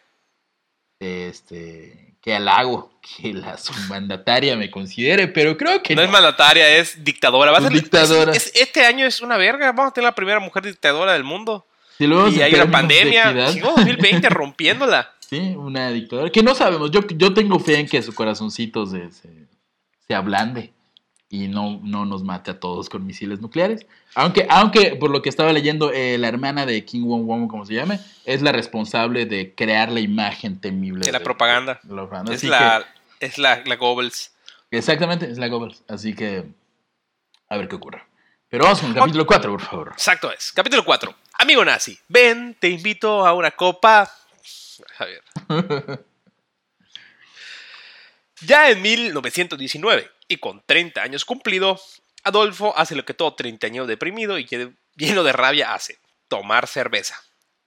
este, que halago que la submandataria me considere, pero creo que No no. es mandataria, es dictadora. Va a Es ser- dictadora. es- es- este año es una verga. Vamos a tener la primera mujer dictadora del mundo. Si y hay una pandemia. equidad, Chico, 2020 rompiéndola. sí, una dictadura. Que no sabemos. Yo, yo tengo fe en que su corazoncito se, se, se ablande y no, no nos mate a todos con misiles nucleares. Aunque, aunque por lo que estaba leyendo, eh, la hermana de King Wong Wong, como se llame, es la responsable de crear la imagen temible. De la propaganda. de la propaganda. Es la, es la, la Goebbels. exactamente, es la Goebbels. Así que, a ver qué ocurre. Pero vamos con el capítulo 4, por favor. Exacto es. Capítulo 4. Amigo nazi, ven, te invito a una copa. Javier. Ya en 1919, y con 30 años cumplido, Adolfo hace lo que todo treintañero deprimido y lleno de rabia hace, tomar cerveza.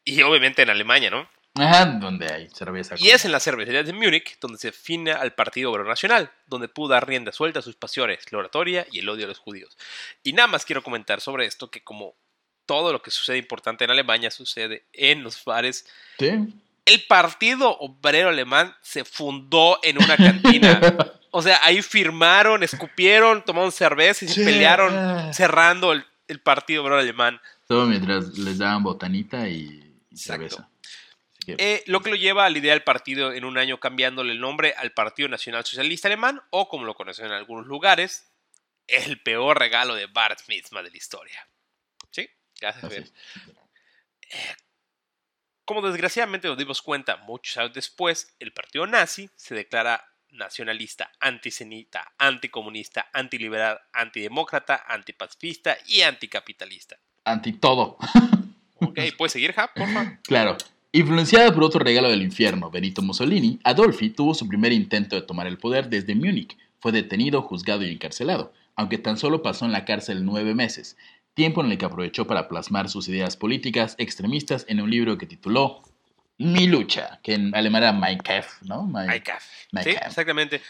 Y obviamente en Alemania, ¿no? Ajá, donde hay cerveza. Y es en la cervecería de Múnich donde se define al Partido Obrero Nacional, donde pudo dar rienda suelta a sus pasiones, la oratoria y el odio a los judíos. Y nada más quiero comentar sobre esto, que como todo lo que sucede importante en Alemania sucede en los bares, Sí. el Partido Obrero Alemán se fundó en una cantina. O sea, ahí firmaron, escupieron, tomaron cerveza y se pelearon cerrando el, el Partido Obrero Alemán. Todo mientras les daban botanita y, cerveza. Eh, lo que lo lleva a la idea del partido en un año cambiándole el nombre al Partido Nacional Socialista Alemán, o como lo conocen en algunos lugares, el peor regalo de Bart Mitzvah de la historia. ¿Sí? Gracias, es. Como desgraciadamente nos dimos cuenta muchos años después, el partido nazi se declara nacionalista, antisemita, anticomunista, antiliberal, antidemócrata, antipacifista y anticapitalista. Anti todo. Ok, ¿puedes seguir, Jap, por favor? Claro. Influenciada por otro regalo del infierno, Benito Mussolini, Adolfi tuvo su primer intento de tomar el poder desde Múnich. Fue detenido, juzgado y encarcelado, aunque tan solo pasó en la cárcel nueve meses, tiempo en el que aprovechó para plasmar sus ideas políticas extremistas en un libro que tituló Mi lucha, que en alemán era Mein Kampf, ¿no? Mein- Mein Kampf. Mein Sí, Kampf. exactamente.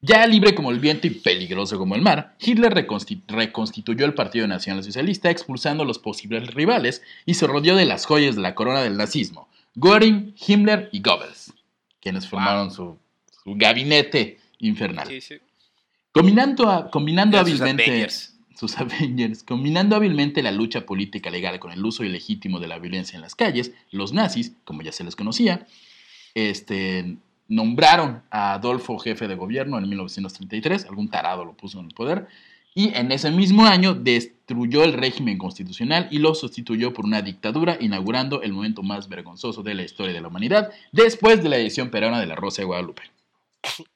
Ya libre como el viento y peligroso como el mar, Hitler reconsti- reconstituyó el Partido Nacional Socialista expulsando a los posibles rivales y se rodeó de las joyas de la corona del nazismo, Göring, Himmler y Goebbels, quienes formaron su, su gabinete infernal. Sí, sí. Combinando, a- combinando hábilmente. Sus Avengers, combinando hábilmente la lucha política legal con el uso ilegítimo de la violencia en las calles, los nazis, como ya se les conocía, este, nombraron a Adolfo jefe de gobierno en 1933, algún tarado lo puso en el poder, y en ese mismo año destruyó el régimen constitucional y lo sustituyó por una dictadura, inaugurando el momento más vergonzoso de la historia de la humanidad, después de la edición peruana de la Rosa de Guadalupe.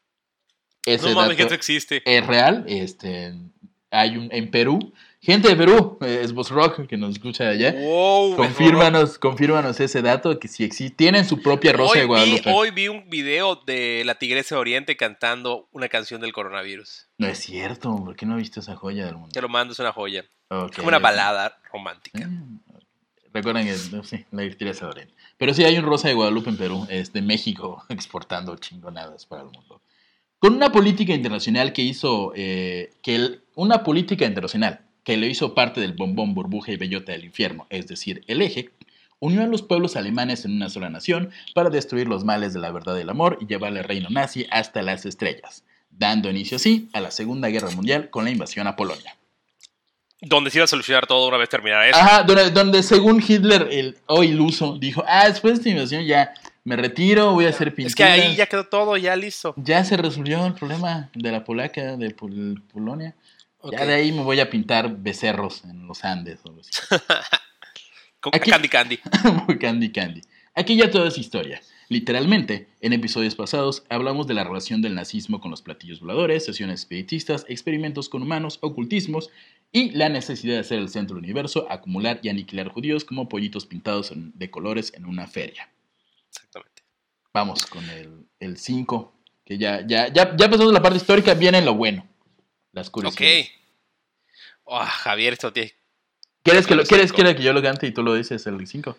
Ese No mames, que eso existe. es real. Este, hay un en Perú. Gente de Perú, eh, es Voz Rock que nos escucha de allá. Wow, Confírmanos, confírmanos ese dato que si existe, tienen su propia Rosa hoy de vi, Guadalupe. hoy vi un video de la Tigresa de Oriente cantando una canción del coronavirus. No es cierto, ¿por qué no viste esa joya del mundo? Te lo mando, es una joya. Es como una balada romántica. Eh, Recuerden que, no, sí, la Tigresa de Oriente. Pero sí hay un Rosa de Guadalupe en Perú, es de México, exportando chingonadas para el mundo. Con una política internacional que hizo, eh, que el- una política internacional que le hizo parte del bombón, burbuja y bellota del infierno, es decir, el eje, unió a los pueblos alemanes en una sola nación para destruir los males de la verdad y el amor y llevar el reino nazi hasta las estrellas, dando inicio así a la Segunda Guerra Mundial con la invasión a Polonia. Donde se iba a solucionar todo una vez terminara eso. Ajá, donde, donde según Hitler, el hoy iluso, dijo, ah, después de esta invasión ya me retiro, voy a hacer pinturas. es que ahí ya quedó todo, ya listo. Ya se resolvió el problema de la polaca, de Pol- Polonia. Ya de ahí me voy a pintar becerros en los Andes o algo así. Con- Aquí- Candy Candy. Candy candy. Aquí ya todo es historia. Literalmente, en episodios pasados hablamos de la relación del nazismo con los platillos voladores, sesiones espiritistas, experimentos con humanos, ocultismos y la necesidad de ser el centro del universo, acumular y aniquilar judíos como pollitos pintados de colores en una feria. Vamos con el 5, que ya, ya, ya, ya pasamos la parte histórica, viene lo bueno. Las Ok. curiosidades. Oh, Javier, esto tiene. ¿Quieres, que lo, ¿Quieres quieres que yo lo cante y tú lo dices el 5?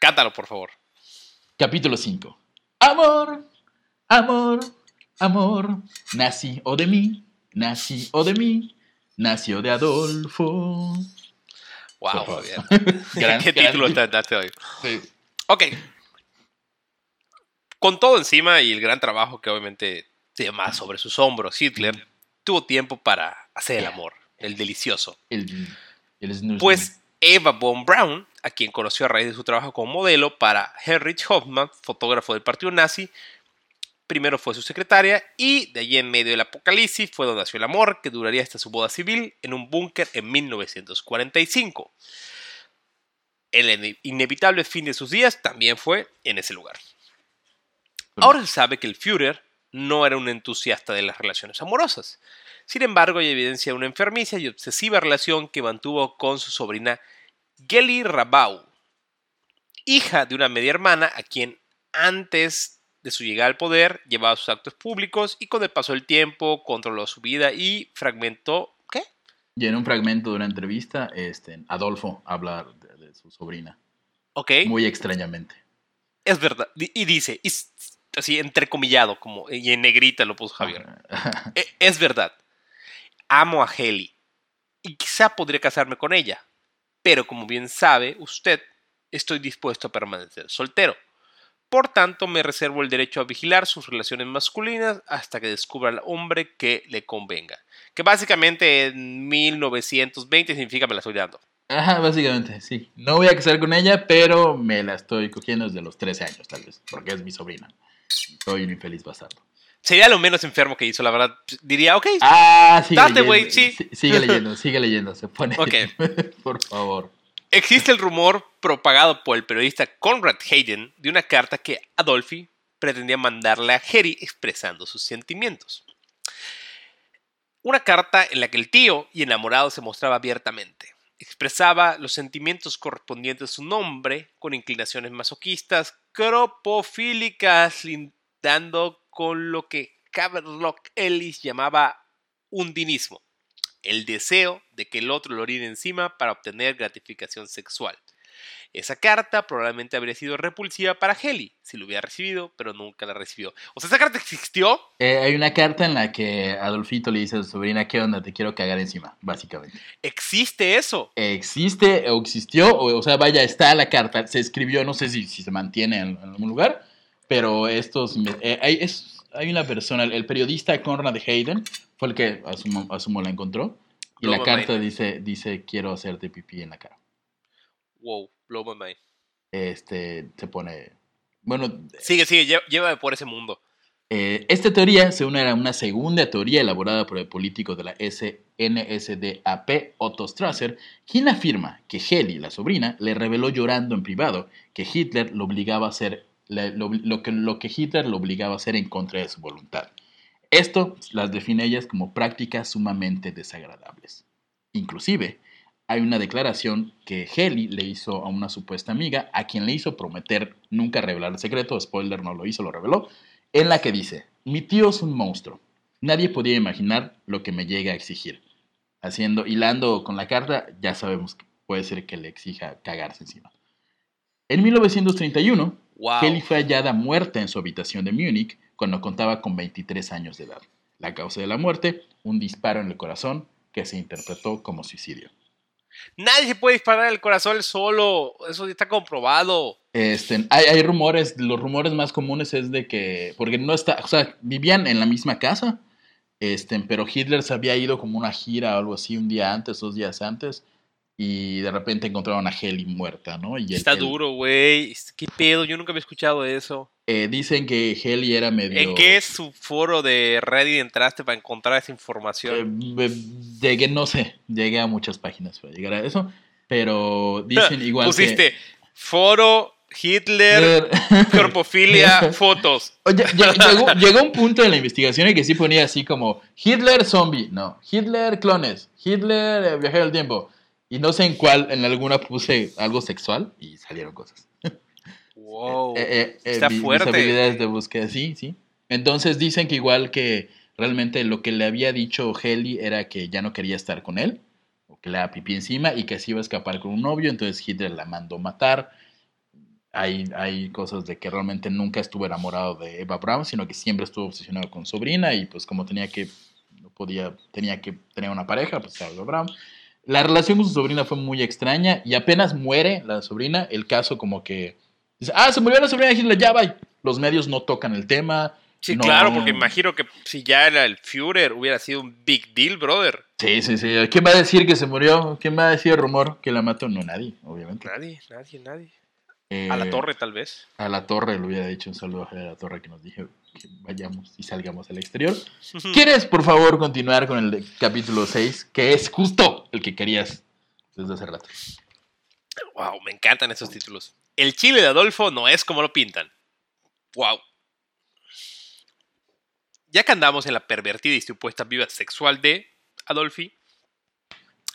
Cántalo, por favor. Capítulo 5. Amor, amor, amor, nací o de mí, nací o de mí, nació de Adolfo. Wow. Javier. Gran- ¿Qué gran- título te daste hoy? Sí. Ok. Con todo encima y el gran trabajo que obviamente se llama sobre sus hombros, Hitler tuvo tiempo para hacer el amor, el delicioso. El, el snooze Pues Eva von Braun, a quien conoció a raíz de su trabajo como modelo para Heinrich Hoffmann, fotógrafo del partido nazi, primero fue su secretaria y de allí en medio del apocalipsis fue donde nació el amor, que duraría hasta su boda civil en un búnker en 1945. El ine- inevitable fin de sus días también fue en ese lugar. Ahora se sabe que el Führer no era un entusiasta de las relaciones amorosas, Sin embargo, hay evidencia de una enfermiza y obsesiva relación que mantuvo con su sobrina Geli Rabau, hija de una media hermana a quien antes de su llegada al poder llevaba sus actos públicos y con el paso del tiempo controló su vida y fragmentó ¿qué? Y en un fragmento de una entrevista, este, Adolfo habla de, de su sobrina. Ok. Muy extrañamente. Es verdad. Y dice, y así entrecomillado, como, y en negrita lo puso Javier. E- Es verdad. Amo a Heli. Y quizá podría casarme con ella. Pero como bien sabe usted, estoy dispuesto a permanecer soltero. Por tanto, me reservo el derecho a vigilar sus relaciones masculinas hasta que descubra al hombre que le convenga. Que básicamente en 1920 significa me la estoy dando. Ajá, básicamente, sí. No voy a casar con ella, pero me la estoy cogiendo desde los 13 años, tal vez, porque es mi sobrina. Soy un infeliz bastardo. Sería lo menos enfermo que hizo, la verdad. Diría, ok, Ah, sigue Date, güey. Sí, Sigue leyendo, sigue leyendo, se pone. Ok. Por favor. Existe el rumor propagado por el periodista Conrad Hayden de una carta que Adolfi pretendía mandarle a Harry expresando sus sentimientos. Una carta en la que el tío y enamorado se mostraba abiertamente. Expresaba los sentimientos correspondientes a su nombre con inclinaciones masoquistas, cropofílicas, lindando con lo que Havelock Ellis llamaba undinismo el deseo de que el otro lo orine encima para obtener gratificación sexual. Esa carta probablemente habría sido repulsiva para Heli si lo hubiera recibido, pero nunca la recibió. O sea, esa carta existió. Eh, hay una carta en la que Adolfito le dice a su sobrina, ¿qué onda? Te quiero cagar encima, básicamente. Existe eso. Existe o existió, o, o sea, vaya, está la carta, se escribió, no sé si, si se mantiene en, en algún lugar, pero estos, eh, hay, es- hay una persona, el, el periodista Conrad Hayden, fue el que asumo, asumo la encontró, y la carta dice, dice, quiero hacerte pipí en la cara. Wow, blow my mind. Este, se pone, bueno, Sigue, sigue, llévame por ese mundo. Eh, esta teoría se une a una segunda teoría elaborada por el político de la NSDAP, Otto Strasser, quien afirma que Heli, la sobrina, le reveló llorando en privado que Hitler lo obligaba a hacer lo, lo que, lo que Hitler lo obligaba a hacer en contra de su voluntad. Esto las define ellas como prácticas sumamente desagradables. Inclusive, hay una declaración que Heli le hizo a una supuesta amiga, a quien le hizo prometer nunca revelar el secreto, spoiler no lo hizo, lo reveló, en la que dice, mi tío es un monstruo, nadie podía imaginar lo que me llega a exigir. Haciendo, hilando con la carta, ya sabemos que puede ser que le exija cagarse encima. En 1931, Wow. Kelly fue hallada muerta en su habitación de Múnich cuando contaba con 23 años de edad. La causa de la muerte, un disparo en el corazón que se interpretó como suicidio. Nadie se puede disparar el corazón solo. Eso está comprobado. Este, hay, hay rumores, los rumores más comunes es de que, porque no está, o sea, vivían en la misma casa, este, pero Hitler se había ido como una gira o algo así un día antes, dos días antes, y de repente encontraron a Heli muerta, ¿no? Y Está duro, güey. ¿Qué pedo? Yo nunca había escuchado eso. Eh, dicen que Heli era medio... ¿En qué es su foro de Reddit entraste para encontrar esa información? Eh, eh, llegué, no sé, llegué a muchas páginas para llegar a eso, pero dicen igual Pusiste foro, Hitler, que... corpofilia, fotos. Oye, llegó, llegó un punto en la investigación en que sí ponía así como Hitler zombie, no, Hitler clones, Hitler eh, viajero del tiempo. Y no sé en cuál, en alguna puse algo sexual y salieron cosas. Wow. Eh, eh, eh, Está mi- mis fuerte. habilidades de búsqueda, sí, sí. Entonces dicen que igual que realmente lo que le había dicho Heli era que ya no quería estar con él, o que le daba pipí encima y que se iba a escapar con un novio, entonces Hitler la mandó matar. Hay, hay cosas de que realmente nunca estuvo enamorado de Eva Braun, sino que siempre estuvo obsesionado con sobrina y pues como tenía que, no podía, tenía que tener una pareja, pues era Eva Braun. La relación con su sobrina fue muy extraña y apenas muere la sobrina, el caso como que dice, ah, se murió la sobrina de Hitler, ya va. Los medios no tocan el tema. Sí, no- claro, porque imagino que si ya era el Führer hubiera sido un big deal, brother. Sí, sí, sí. ¿Quién va a decir que se murió? ¿Quién va a decir el rumor que la mató? No, nadie, obviamente. Nadie, nadie, nadie. Eh, A la torre, tal vez. A la torre le hubiera dicho un saludo a la torre que nos dije que vayamos y salgamos al exterior. ¿Quieres, por favor, continuar con el capítulo 6? Que es justo el que querías desde hace rato. Wow, me encantan esos títulos. El chile de Adolfo no es como lo pintan. Wow. ya que andamos en la pervertida y supuesta vida sexual de Adolfi,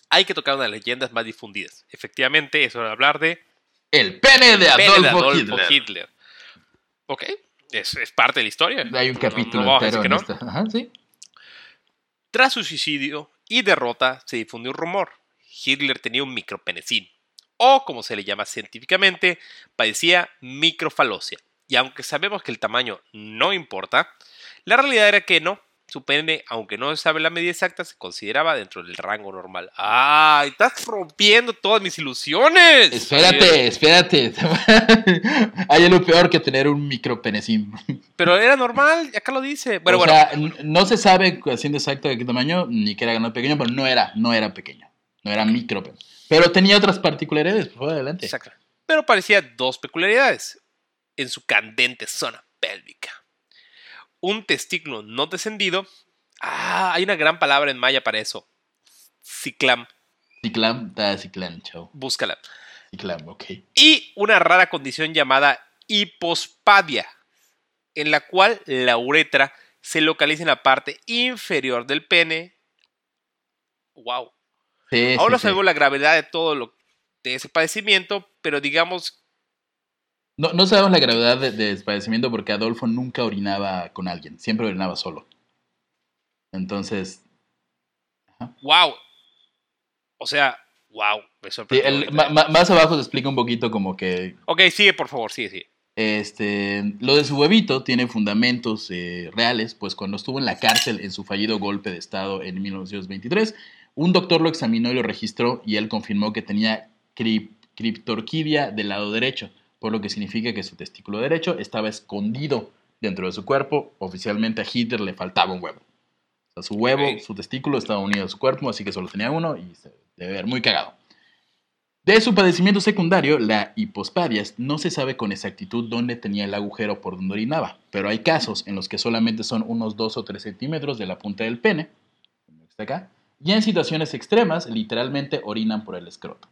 hay que tocar una de las leyendas más difundidas. Efectivamente, es hora de hablar de El pene de pene Adolfo, de Adolfo Hitler. Hitler. Ok, es, es parte de la historia. Hay un No- capítulo no que no. esta. Ajá, sí. Tras su suicidio y derrota, se difundió un rumor. Hitler tenía un micropenecín, o como se le llama científicamente, padecía microfalosia. Y aunque sabemos que el tamaño no importa, la realidad era que no. Su pene, aunque no se sabe la medida exacta, se consideraba dentro del rango normal. ¡Ay! ¡Estás rompiendo todas mis ilusiones! Espérate, espérate. Hay algo peor que tener un micropenecín. Pero era normal, acá lo dice. Bueno, o bueno. sea, no se sabe haciendo exacto de qué tamaño, ni que era grande pequeño, pero no era, no era pequeño. No era micro. Pero tenía otras particularidades, por favor, adelante. Exacto. Pero parecía dos peculiaridades en su candente zona pélvica. Un testículo no descendido. Ah, hay una gran palabra en maya para eso. Ciclam. Ciclam, está ciclam, chao. Búscala. Ciclam, ok. Y una rara condición llamada hipospadia, en la cual la uretra se localiza en la parte inferior del pene. Wow. Sí, Ahora sí. sabemos la gravedad de todo lo de ese padecimiento, pero digamos No, no sabemos la gravedad de, de padecimiento porque Adolfo nunca orinaba con alguien, siempre orinaba solo. Entonces, wow. O sea, wow. Me sorprendió. el- ahorita. ma- ma- más abajo se explica un poquito como que ok, sigue, por favor, sigue, sigue. Este, lo de su huevito tiene fundamentos eh, reales, pues cuando estuvo en la cárcel en su fallido golpe de Estado en 1923, un doctor lo examinó y lo registró y él confirmó que tenía crip- criptorquidia del lado derecho, por lo que significa que su testículo derecho estaba escondido dentro de su cuerpo. Oficialmente a Hitler le faltaba un huevo. O sea, su huevo, su testículo estaba unido a su cuerpo, así que solo tenía uno y se debe ver muy cagado. De su padecimiento secundario, la hipospadias, no se sabe con exactitud dónde tenía el agujero por donde orinaba, pero hay casos en los que solamente son unos 2 o 3 centímetros de la punta del pene, está acá, y en situaciones extremas, literalmente orinan por el escroto.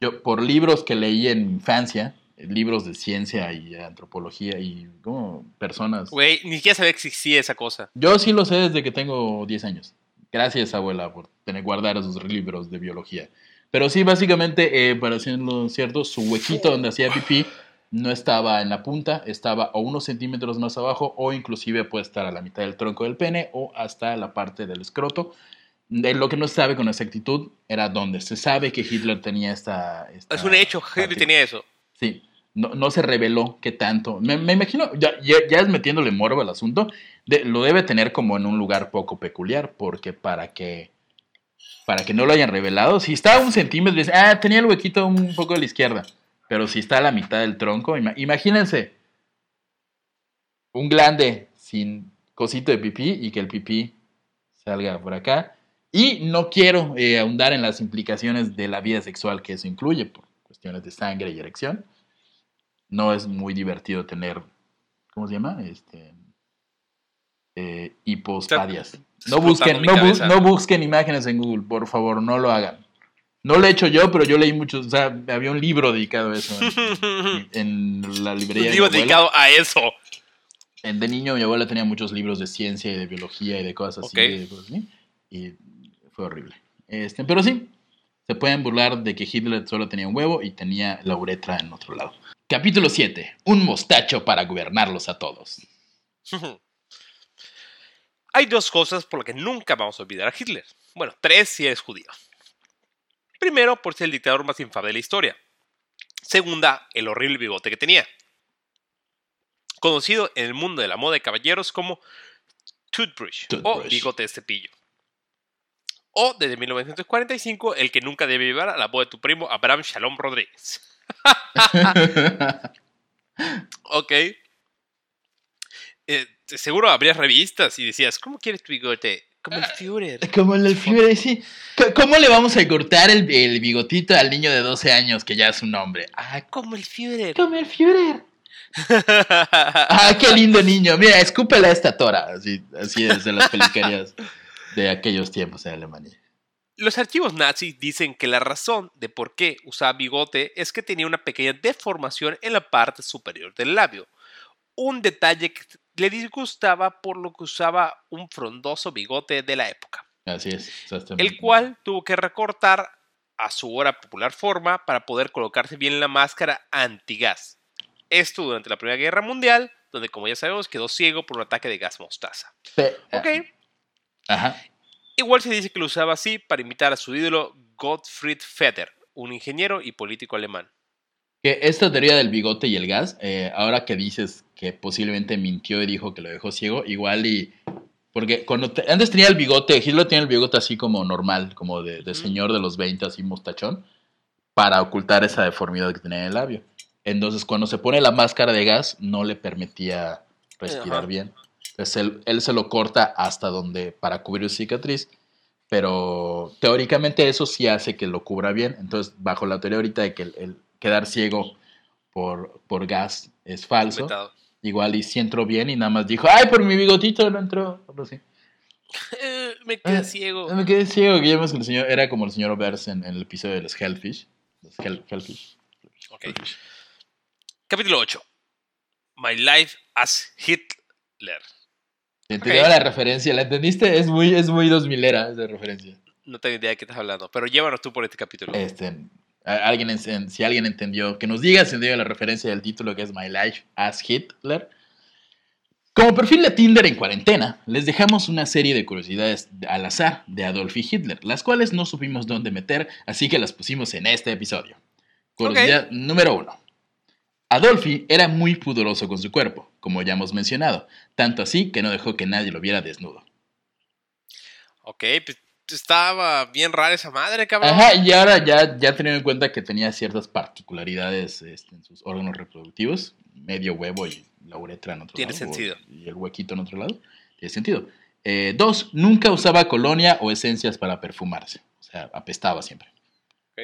Yo, por libros que leí en mi infancia, eh, libros de ciencia y antropología y como personas... Güey, ni siquiera sabía que existía esa cosa. Yo sí lo sé desde que tengo 10 años. Gracias, abuela, por tener guardar esos libros de biología. Pero sí, básicamente, eh, para hacerlo cierto, su huequito donde hacía pipí no estaba en la punta, estaba o unos centímetros más abajo o inclusive puede estar a la mitad del tronco del pene o hasta la parte del escroto. De lo que no se sabe con exactitud era dónde. Se sabe que Hitler tenía esta... esta Es un hecho, parte. tenía eso. Sí, no, no se reveló qué tanto. Me, me imagino, ya, ya, ya es metiéndole morbo al asunto, de- lo debe tener como en un lugar poco peculiar, porque para que para que no lo hayan revelado, si está a un centímetro, dice, ah, tenía el huequito un poco a la izquierda, pero si está a la mitad del tronco, ima- imagínense un glande sin cosito de pipí y que el pipí salga por acá. Y no quiero eh, ahondar en las implicaciones de la vida sexual que eso incluye, por cuestiones de sangre y erección. No es muy divertido tener, ¿cómo se llama? Este, eh, hipospadias. No busquen, bu- no busquen imágenes en Google, por favor, no lo hagan. No lo he hecho yo, pero yo leí muchos, o sea, había un libro dedicado a eso en, en la Un librería. de mi libro dedicado a eso. En- De niño mi abuela tenía muchos libros de ciencia y de biología y de cosas así. Ok. de cosas así, y fue horrible. Este, pero sí, se pueden burlar de que Hitler solo tenía un huevo y tenía la uretra en otro lado. Capítulo 7. Un mostacho para gobernarlos a todos. Hay dos cosas por las que nunca vamos a olvidar a Hitler. Bueno, tres si eres judío. Primero, por ser el dictador más infame de la historia. Segunda, el horrible bigote que tenía. Conocido en el mundo de la moda de caballeros como toothbrush, o bigote de cepillo. O desde 1945, el que nunca debe llevar a la boda de tu primo Abraham Shalom Rodríguez. Ok. Eh, seguro habrías revistas y decías, ¿cómo quieres tu bigote? Como el Führer. Como el Führer, sí. ¿Cómo le vamos a cortar el, el bigotito al niño de 12 años que ya es un hombre? Ah, Como el Führer. como el Führer. Ah, qué lindo niño. Mira, escúpela a esta tora. Así, así es de las peluquerías de aquellos tiempos en Alemania. Los archivos nazis dicen que la razón de por qué usaba bigote es que tenía una pequeña deformación en la parte superior del labio. Un detalle que, le disgustaba por lo que usaba un frondoso bigote de la época, Así es. el cual tuvo que recortar a su hora popular forma para poder colocarse bien la máscara antigas. Esto durante la Primera Guerra Mundial, donde como ya sabemos quedó ciego por un ataque de gas mostaza. Pe- Ok, Ajá. igual se dice que lo usaba así para imitar a su ídolo Gottfried Feder, un ingeniero y político alemán. Que esta teoría del bigote y el gas, eh, ahora que dices que posiblemente mintió y dijo que lo dejó ciego, igual y... Porque cuando te- antes tenía el bigote, Hitler tenía el bigote así como normal, como de, señor de los 20, así mostachón, para ocultar esa deformidad que tenía en el labio. Entonces, cuando se pone la máscara de gas, no le permitía respirar Ajá. bien. Entonces, él, él se lo corta hasta donde, para cubrir su cicatriz, pero teóricamente eso sí hace que lo cubra bien. Entonces, bajo la teoría ahorita de que el, el quedar ciego por, por gas es falso. Igual y sí entró bien y nada más dijo, ay, por mi bigotito no entró. algo así. Me quedé Eh, ciego. Me quedé ciego, que ya vemos que el señor era como el señor Bers en, en el episodio de los Hellfish. Los Hell- Hellfish. Capítulo 8. My Life as Hitler. Entendí Ok. la referencia, ¿la entendiste? Es muy, es muy 2000 era esa referencia. No tengo idea de qué estás hablando, pero llévanos tú por este capítulo. Este, alguien, en- en- si alguien entendió, que nos diga si entendió la referencia del título que es My Life as Hitler. Como perfil de Tinder en cuarentena, les dejamos una serie de curiosidades al azar de Adolf y Hitler, las cuales no supimos dónde meter, así que las pusimos en este episodio. Curiosidad número uno. Adolfi era muy pudoroso con su cuerpo, como ya hemos mencionado, tanto así que no dejó que nadie lo viera desnudo. Ok, pues estaba bien rara esa madre, cabrón. Ajá, y ahora ya, ya teniendo en cuenta que tenía ciertas particularidades este, en sus órganos reproductivos, medio huevo y la uretra en otro Tiene lado. o- sentido. Y el huequito en otro lado. Tiene sentido. Eh, dos, nunca usaba colonia o esencias para perfumarse. O sea, apestaba siempre.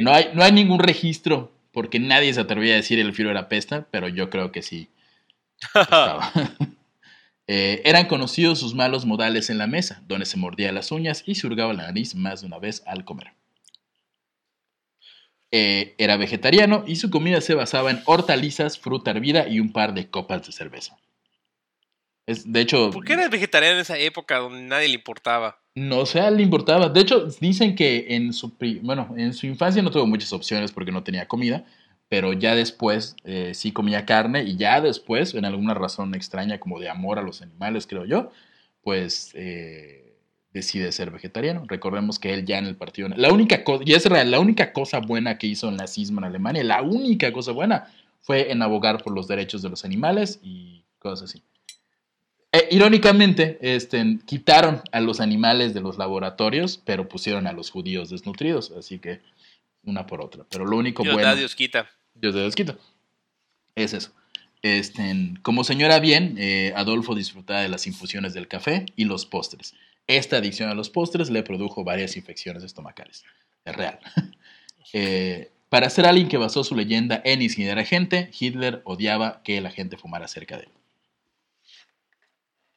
No, hay, no hay ningún registro, porque nadie se atrevía a decir el filo era pesta, pero yo creo que sí. apestaba. Eh, eran conocidos sus malos modales en la mesa, donde se mordía las uñas y se hurgaba la nariz más de una vez al comer. Eh, era vegetariano y su comida se basaba en hortalizas, fruta hervida y un par de copas de cerveza. Es, de hecho, ¿Por qué eres vegetariano en esa época donde nadie le importaba? no sé, a él le importaba. De hecho, dicen que en su, bueno, en su infancia no tuvo muchas opciones porque no tenía comida, pero ya después eh, sí comía carne y ya después, en alguna razón extraña como de amor a los animales, creo yo, pues eh, decide ser vegetariano. Recordemos que él ya en el partido, la única cosa, y es real, la única cosa buena que hizo el nazismo en Alemania, la única cosa buena fue en abogar por los derechos de los animales y cosas así. Eh, irónicamente, este, quitaron a los animales de los laboratorios, pero pusieron a los judíos desnutridos, así que una por otra. Pero lo único Dios bueno, da, Dios quita. Dios de Dios quita, es eso. Este, como señora bien, eh, Adolfo disfrutaba de las infusiones del café y los postres. Esta adicción a los postres le produjo varias infecciones estomacales. Es real. Eh, para ser alguien que basó su leyenda en incinerar gente, Hitler odiaba que la gente fumara cerca de él.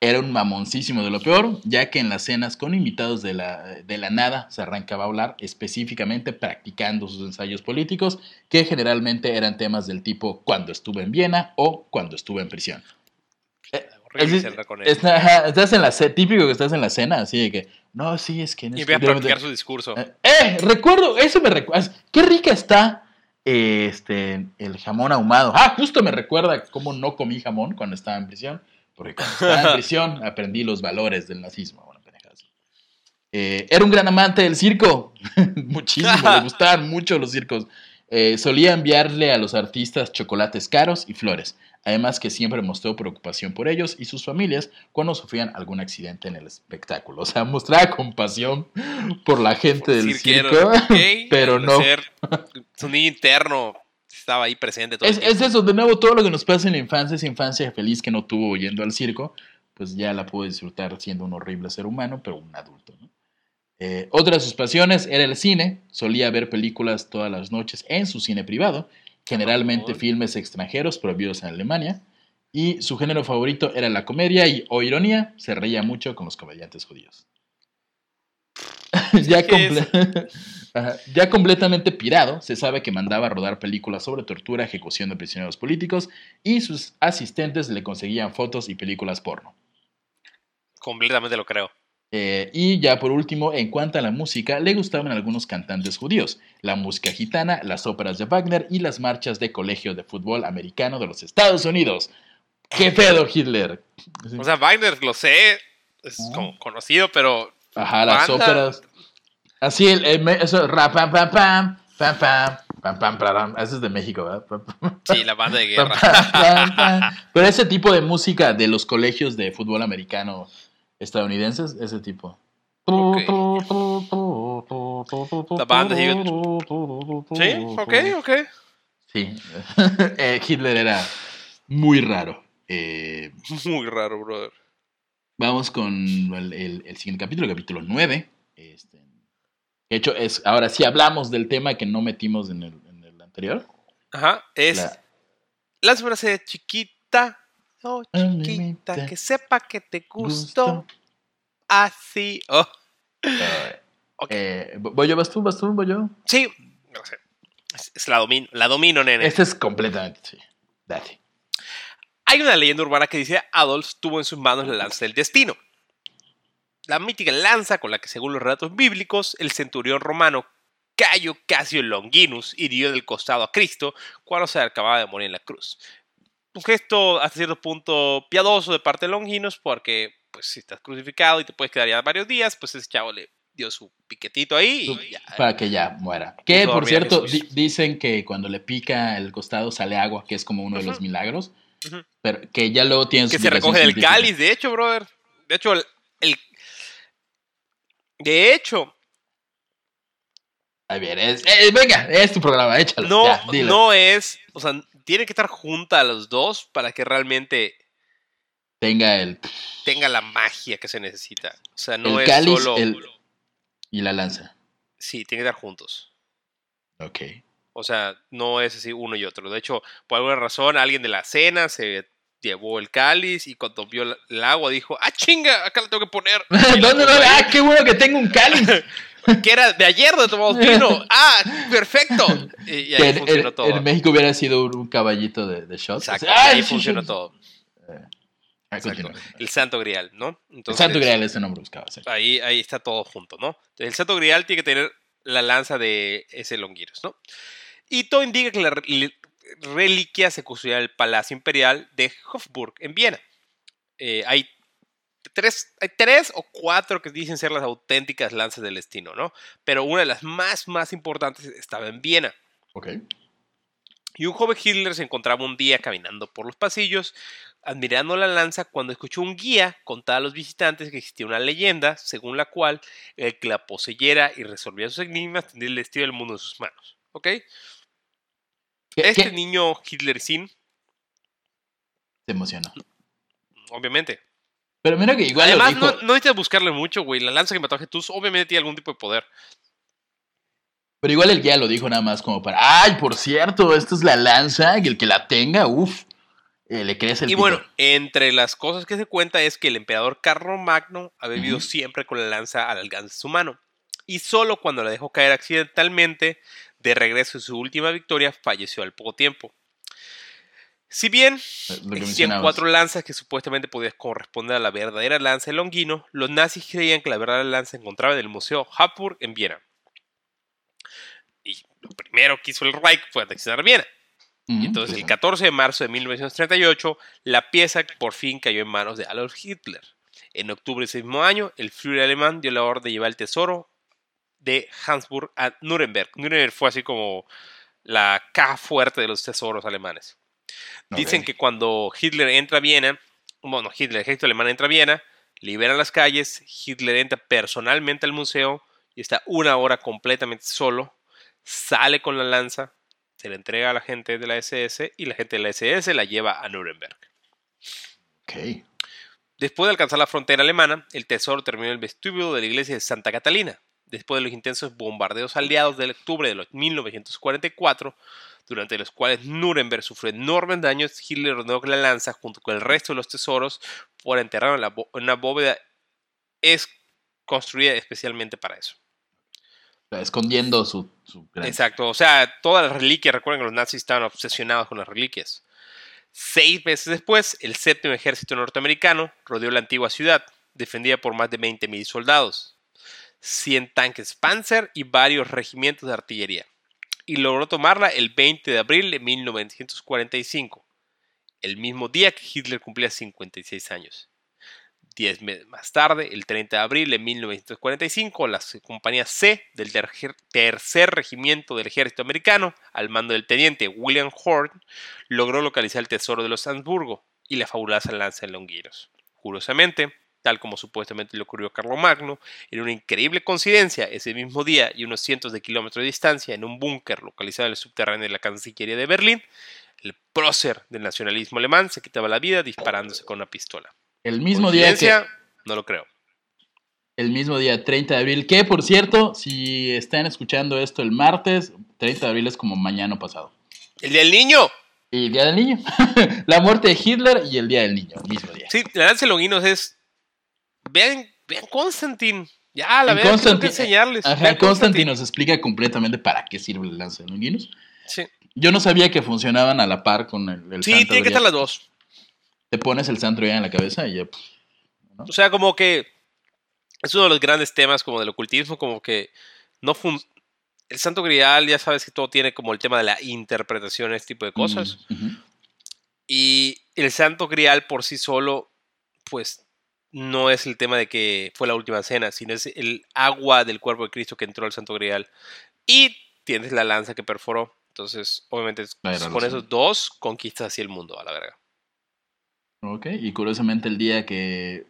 Era un mamoncísimo de lo peor, ya que en las cenas con invitados de la, de la nada se arrancaba a hablar específicamente practicando sus ensayos políticos, que generalmente eran temas del tipo cuando estuve en Viena o cuando estuve en prisión. Con él. Está- ajá, estás en la típico que estás en la cena, así de que, no, sí, es que... en Y este- empieza a practicar su discurso. eh, eh, recuerdo, eso me recuerda. Qué rica está eh, este, el jamón ahumado. Ah, justo me recuerda cómo no comí jamón cuando estaba en prisión. Porque cuando estaba en prisión aprendí los valores del nazismo. Bueno. Eh, era un gran amante del circo. Muchísimo, le gustaban mucho los circos. Eh, solía enviarle a los artistas chocolates caros y flores. Además que siempre mostró preocupación por ellos y sus familias cuando sufrían algún accidente en el espectáculo. O sea, mostraba compasión por la gente del Cirquero, circo, ok, pero no. Su niño interno estaba ahí presente todo Es, eso, de nuevo, todo lo que nos pasa en la infancia, esa infancia feliz que no tuvo yendo al circo, pues ya la pudo disfrutar siendo un horrible ser humano, pero un adulto. ¿no? Eh, otra de sus pasiones era el cine, solía ver películas todas las noches en su cine privado, generalmente filmes extranjeros prohibidos en Alemania, y su género favorito era la comedia y, o ironía, se reía mucho con los comediantes judíos. ya. Ya completamente pirado, se sabe que mandaba a rodar películas sobre tortura, ejecución de prisioneros políticos y sus asistentes le conseguían fotos y películas porno. Completamente lo creo. Eh, y ya por último, en cuanto a la música, le gustaban algunos cantantes judíos, la música gitana, las óperas de Wagner y las marchas de colegio de fútbol americano de los Estados Unidos. ¡Qué pedo, Hitler! O sea, Wagner, lo sé, es como conocido, pero Ajá, las óperas. Así, el, el, eso, rap, pam, pam, pam, pam, pam. Pam, pam, pam, Eso es de México, ¿verdad? Sí, la banda de guerra. Pero ese tipo de música de los colegios de fútbol americano estadounidenses, ese tipo. Okay. La banda de... Sí, ok, ok. Sí. Hitler era muy raro. Eh... Muy raro, brother. Vamos con el, el- el siguiente capítulo, el capítulo 9. Este, de hecho, es, ahora sí hablamos del tema que no metimos en el, en el anterior. Aja, es La- la frase chiquita, oh chiquita, que sepa que te gustó gusto. así. Oh, Eh, Ok. eh, ¿Voy yo, vas tú, vas tú, voy yo? sí, no sé. Es, es la domino, la domino, nene. Este es completamente, sí. Date. Hay una leyenda urbana que dice Adolf tuvo en sus manos la lanza del destino. La mítica lanza con la que, según los relatos bíblicos, el centurión romano Cayo Casio Longinus hirió del costado a Cristo cuando se acababa de morir en la cruz. Un gesto hasta cierto punto piadoso de parte de Longinus porque, pues, si estás crucificado y te puedes quedar ya varios días, pues ese chavo le dio su piquetito ahí y ya. Para que ya muera. Que, por cierto, di- dicen que cuando le pica el costado sale agua, que es como uno de los Ujú. Pero que ya luego tienen su que se recoge del cáliz, de hecho, brother. De hecho, el, el- de hecho, A ver, es, eh, venga, es tu programa, échalo. no, ya, no es, o sea, tiene que estar junta a los dos para que realmente Tenga el. tenga la magia que se necesita. O sea, no El es cáliz, solo, el- Y la lanza. sí, tiene que estar juntos. Ok. O sea, no es así uno y otro. De hecho, por alguna razón, alguien de la cena se llevó el cáliz y cuando vio el agua dijo, ah, chinga, acá lo tengo que poner. Y la ¿Dónde no? puso ahí. ¡Ah, qué bueno que tengo un cáliz! que era de ayer donde tomamos vino. ¡Ah, perfecto! Y, ahí en, funcionó todo. en México hubiera sido un, caballito de, de shots. Exacto, ¡Ah, ahí sí, funcionó sí! todo. Ah, Exacto. El Santo Grial, ¿no? El Santo Grial, ese nombre buscaba. sí. Ahí, ahí está todo junto, ¿no? Entonces, el Santo Grial tiene que tener la lanza de ese Longiros, ¿no? Y todo indica que la re- li- reliquia se custodiaba en el Palacio Imperial de Hofburg, en Viena. Eh, hay, tres, hay tres o cuatro que dicen ser las auténticas lanzas del destino, ¿no? Pero una de las más, más importantes estaba en Viena. Ok. Y un joven Hitler se encontraba un día caminando por los pasillos, admirando la lanza, cuando escuchó un guía contar a los visitantes que existía una leyenda según la cual el que la poseyera y resolviera sus enigmas tendría el destino del mundo en sus manos. ¿Ok? ¿Qué- Este qué? niño Hitler sin, Se emocionó. obviamente. Pero mira que igual Además, lo dijo. no, no necesitas buscarle mucho, güey. La lanza que mató a Jesús obviamente tiene algún tipo de poder. Pero igual el guía lo dijo nada más como para. ¡Ay, por cierto! Esta es la lanza. Y el que la tenga, uff. le crece el Y pito. bueno, entre las cosas que se cuenta es que el emperador Carlomagno había vivido siempre con la lanza al alcance de su mano. Y solo cuando la dejó caer accidentalmente, de regreso a su última victoria, falleció al poco tiempo. Si bien existían mencionabas. cuatro lanzas que supuestamente podían corresponder a la verdadera lanza de Longino, los nazis creían que la verdadera lanza se encontraba en el Museo Habsburg en Viena. Y lo primero que hizo el Reich fue anexionar Viena. Ujú, Entonces, el sí. 14 de marzo de 1938, la pieza por fin cayó en manos de Adolf Hitler. En octubre de ese mismo año, el Führer alemán dio la orden de llevar el tesoro de Habsburg a Nuremberg. Nuremberg fue así como la caja fuerte de los tesoros alemanes. Dicen que cuando Hitler entra a Viena, bueno, Hitler, el ejército alemán entra a Viena, liberan las calles, Hitler entra personalmente al museo y está una hora completamente solo, sale con la lanza, se la entrega a la gente de la SS y la gente de la SS la lleva a Nuremberg. Ok. Después de alcanzar la frontera alemana, el tesoro terminó en el vestíbulo de la iglesia de Santa Catalina. Después de los intensos bombardeos aliados del octubre de los 1944, durante los cuales Nuremberg sufrió enormes daños, Hitler ordenó que la lanza, junto con el resto de los tesoros, fuera enterrada en, la bo- en una bóveda es construida especialmente para eso. escondiendo su, su. Exacto, o sea, todas las reliquias, recuerden que los nazis estaban obsesionados con las reliquias. Seis meses después, el séptimo ejército norteamericano rodeó la antigua ciudad, defendida por más de 20.000 soldados, 100 tanques Panzer y varios regimientos de artillería, y logró tomarla el 20 de abril de 1945, el mismo día que Hitler cumplía 56 años. Diez meses más tarde, el 30 de abril de 1945, la compañía C del tercer, regimiento del ejército americano, al mando del teniente William Horn, logró localizar el tesoro de los Habsburgo y la fabulosa lanza de Longuinos. Curiosamente, tal como supuestamente le ocurrió a Carlomagno, en una increíble coincidencia, ese mismo día y unos cientos de kilómetros de distancia, en un búnker localizado en el subterráneo de la Cancillería de Berlín, el prócer del nacionalismo alemán se quitaba la vida disparándose con una pistola. El mismo día. No lo creo. el mismo día 30 de abril, que por cierto, si están escuchando esto el martes, 30 de abril es como mañana pasado. ¡El día del niño! Y el día del niño. la muerte de Hitler y el día del niño, el mismo día. Sí, la de Longuinos es. Vean, vean Constantine. Ya, la verdad, tengo que enseñarles. Ajá, Constantine nos explica completamente para qué sirve el lanza de longinos. Sí, Yo no sabía que funcionaban a la par con el, el sí tiene que estar las dos. Te pones el santo grial en la cabeza y ya. pff, O sea, como que es uno de los grandes temas como del ocultismo, como que no fun el Santo Grial, ya sabes que todo tiene como el tema de la interpretación, este tipo de cosas. mm, ujú. Y el Santo Grial por sí solo, pues no es el tema de que fue la última cena, sino es el agua del cuerpo de Cristo que entró al Santo Grial. Y tienes la lanza que perforó. Entonces, obviamente, era con esos dos conquistas así el mundo, a la verga. Ok, y curiosamente el día que,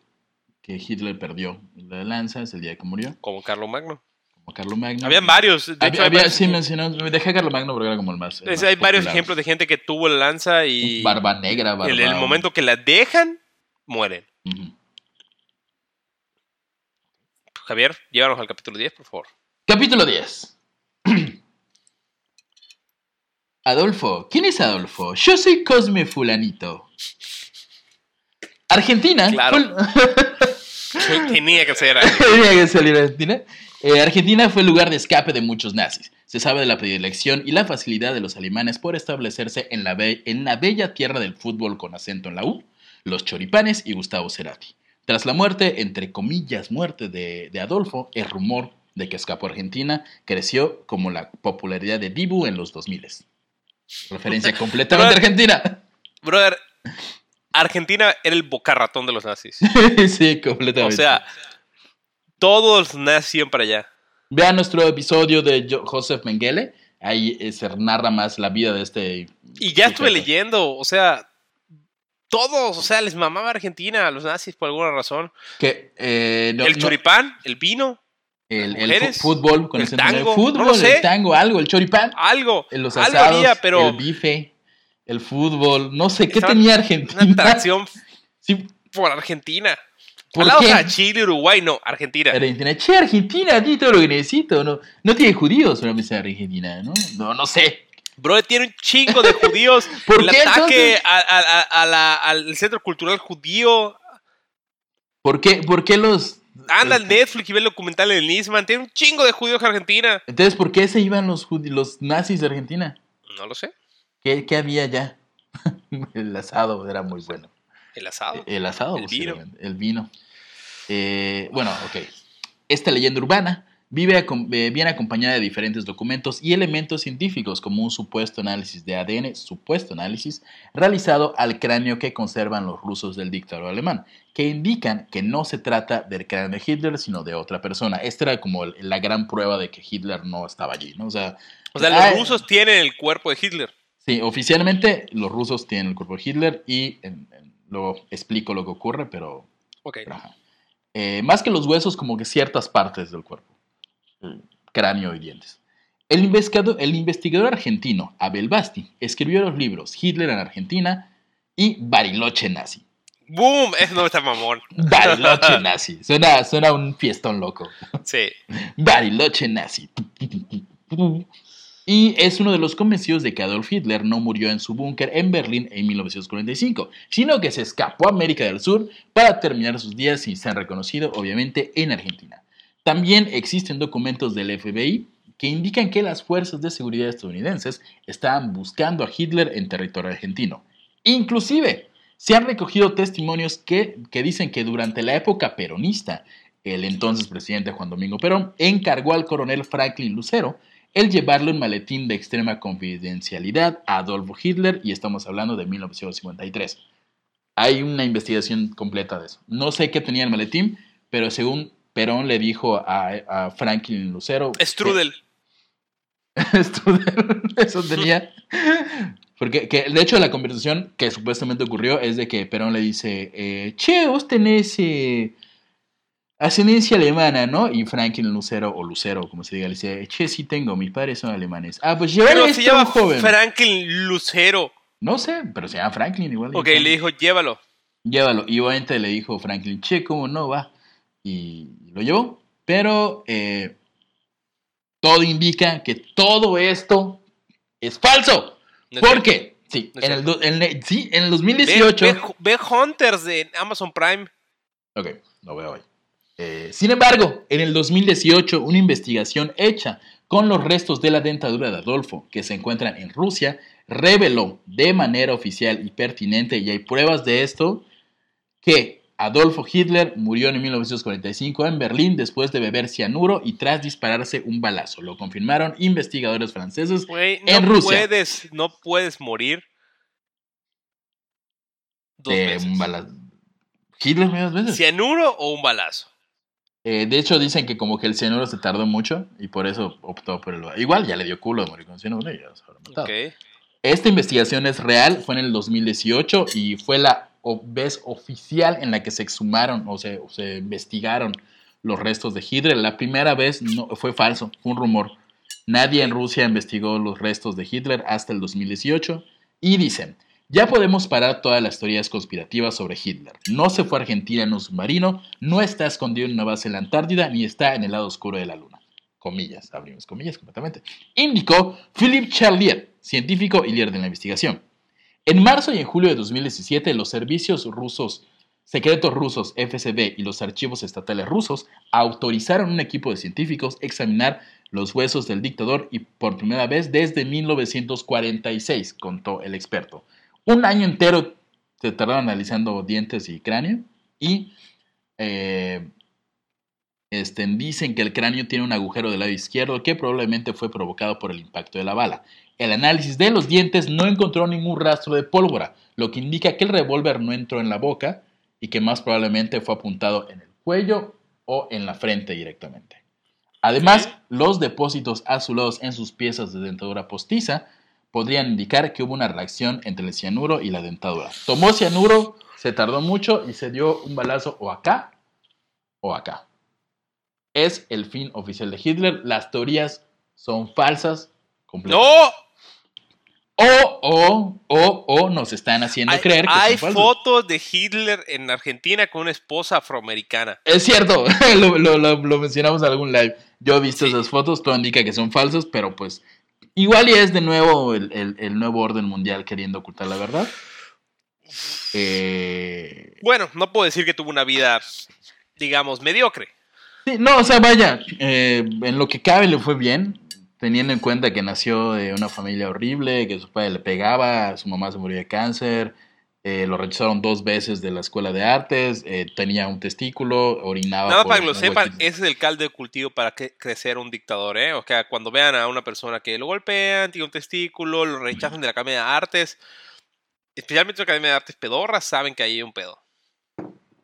que Hitler perdió la lanza es el día que murió, Como Carlo Magno. como Carlo Magno. Habían varios. de hecho, Había, había- varios sí, mencionó, dejé a Carlo Magno porque era como el más. el Es- más hay varios ejemplos de gente que tuvo la lanza y Barba negra, barba. en el momento que la dejan, mueren. Ujú. Javier, llévanos al capítulo 10, por favor. Capítulo 10. Adolfo. ¿Quién es Adolfo? Yo soy Cosme Fulanito. Argentina. Claro. fue- Tenía que ser. Tenía que salir Argentina. Eh, Argentina fue el lugar de escape de muchos nazis. Se sabe de la predilección y la facilidad de los alemanes por establecerse en la, en la bella tierra del fútbol con acento en la U, los choripanes y Gustavo Cerati. Tras la muerte, entre comillas, muerte de, de Adolfo, el rumor de que escapó a Argentina creció como la popularidad de Dibu en los 2000. Referencia completamente argentina. Brother, Argentina era el bocarratón de los nazis. sí, completamente. O sea, todos iban para allá. Vean nuestro episodio de Jo- Joseph Mengele. Ahí eh, se narra más la vida de este. Y ya estuve leyendo, o sea, todos, o sea, les mamaba Argentina a los nazis por alguna razón. Que, eh, no- el no- choripán, el vino, el, el fútbol con el nombre. tango, fútbol, no lo sé. el tango, algo, el choripán, algo. el- los algo asados, había, pero el bife, el fútbol, no sé qué tenía una Argentina. atracción Sí, por Argentina. ¿Por Al lado qué? Chile, Uruguay, no, Argentina. Argentina. Che, Argentina, a ti todo lo que necesito. No, no tiene judíos una mesa de Argentina, ¿no? No, no sé. Bro, tiene un chingo de judíos. ¿Por el qué, ataque entonces? a- a- a- a la- al centro cultural judío. ¿Por qué, por qué los. Anda al este, Netflix y ve el documental de Nisman. Tiene un chingo de judíos en Argentina. Entonces, ¿por qué se iban los, los nazis de Argentina? No lo sé. ¿Qué, qué había allá? el asado era muy bueno. El asado. El asado, El vino. El vino. Eh, bueno, ok. Esta leyenda urbana vive eh, viene acompañada de diferentes documentos y elementos científicos, como un supuesto análisis de ADN, supuesto análisis, realizado al cráneo que conservan los rusos del dictador alemán, que indican que no se trata del cráneo de Hitler, sino de otra persona. Esta era como la gran prueba de que Hitler no estaba allí, ¿no? O sea, O sea, los ah, rusos tienen el cuerpo de Hitler. Sí, oficialmente los rusos tienen el cuerpo de Hitler y luego explico lo que ocurre, pero Ok. ajá. Eh, más que los huesos, como que ciertas partes del cuerpo, cráneo y dientes. El investigador, el investigador argentino Abel Basti escribió los libros Hitler en Argentina y Bariloche Nazi. ¡Boom! Eso no está mamón. Bariloche Nazi. Suena, suena un fiestón loco. Sí. Bariloche nazi. Y es uno de los convencidos de que Adolf Hitler no murió en su búnker en Berlín en 1945, sino que se escapó a América del Sur para terminar sus días sin ser reconocido, obviamente, en Argentina. También existen documentos del FBI que indican que las fuerzas de seguridad estadounidenses estaban buscando a Hitler en territorio argentino. Inclusive, se han recogido testimonios que, que dicen que durante la época peronista, el entonces presidente Juan Domingo Perón encargó al coronel Franklin Lucero el llevarle un maletín de extrema confidencialidad a Adolfo Hitler y estamos hablando de 1953. Hay una investigación completa de eso. No sé qué tenía el maletín, pero según Perón le dijo a, a Franklin Lucero... Strudel. Strudel, eso tenía. Porque que, de hecho la conversación que supuestamente ocurrió es de que Perón le dice, eh, che, vos tenés eh, ascendencia alemana, ¿no? Y Franklin Lucero, o Lucero, como se diga, le dice, che, sí tengo, mis padres son alemanes. Ah, pues llévale Pero esto se a un llama joven. Franklin Lucero. No sé, pero se llama Franklin igual. Ok, le dijo, llévalo. Llévalo. Y obviamente le dijo Franklin, che, ¿cómo no va? Y lo llevó. Pero eh, todo indica que todo esto es falso. No es ¿Por qué? Sí, No en el, en sí, en el Ve, 2018. ve- ve Hunters de Amazon Prime. Ok, lo veo hoy. Eh, sin embargo, en el 2018, una investigación hecha con los restos de la dentadura de Adolfo, que se encuentran en Rusia, reveló de manera oficial y pertinente, y hay pruebas de esto, que Adolfo Hitler murió en 1945 en Berlín después de beber cianuro y tras dispararse un balazo. Lo confirmaron investigadores franceses. No En Rusia. puedes, no puedes morir dos de veces. un balazo. Hitler murió dos veces. ¿Cianuro o un balazo? Eh, de hecho, dicen que como que el cianuro se tardó mucho y por eso optó por el... Igual ya le dio culo de morir con cianuro y ya se habrá matado. Esta investigación es real, fue en el 2018 y fue la vez oficial en la que se exhumaron o se, investigaron los restos de Hitler. La primera vez no, fue falso, fue un rumor. Nadie en Rusia investigó los restos de Hitler hasta el 2018 y dicen, ya podemos parar todas las teorías conspirativas sobre Hitler. No se fue a Argentina en un submarino, no está escondido en una base en la Antártida, ni está en el lado oscuro de la Luna. Comillas, abrimos comillas completamente. Indicó Philippe Charlier, científico y líder de la investigación. En marzo y en julio de 2017, los servicios rusos, secretos rusos FSB y los archivos estatales rusos autorizaron a un equipo de científicos examinar los huesos del dictador y por primera vez desde 1946, contó el experto. Un año entero se tardaron analizando dientes y cráneo y eh, este, dicen que el cráneo tiene un agujero del lado izquierdo que probablemente fue provocado por el impacto de la bala. El análisis de los dientes no encontró ningún rastro de pólvora, lo que indica que el revólver no entró en la boca y que más probablemente fue apuntado en el cuello o en la frente directamente. Además, los depósitos azulados en sus piezas de dentadura postiza podrían indicar que hubo una reacción entre el cianuro y la dentadura. Tomó cianuro, se tardó mucho y se dio un balazo o acá o acá. Es el fin oficial de Hitler. Las teorías son falsas. ¡No! O, o, o, o nos están haciendo Hay, creer que hay son fotos de Hitler en Argentina con una esposa afroamericana. Es cierto, lo, lo- lo- lo mencionamos en algún live. Yo he visto Sí. esas fotos, todo indica que son falsos, pero pues igual y es de nuevo el, el- el nuevo orden mundial queriendo ocultar la verdad. Eh, Bueno, no puedo decir que tuvo una vida, digamos, mediocre. sí, no, o sea, vaya, eh, en lo que cabe le fue bien, teniendo en cuenta que nació de una familia horrible, que su padre le pegaba, su mamá se murió de cáncer, eh, lo rechazaron dos veces de la escuela de artes, eh, tenía un testículo, orinaba. Nada por para que lo sepan, ese es el caldo de cultivo para que crecer un dictador, ¿eh? O sea, cuando vean a una persona que lo golpean, tiene un testículo, lo rechazan de la Academia de Artes, especialmente la Academia de Artes pedorras, saben que ahí hay un pedo.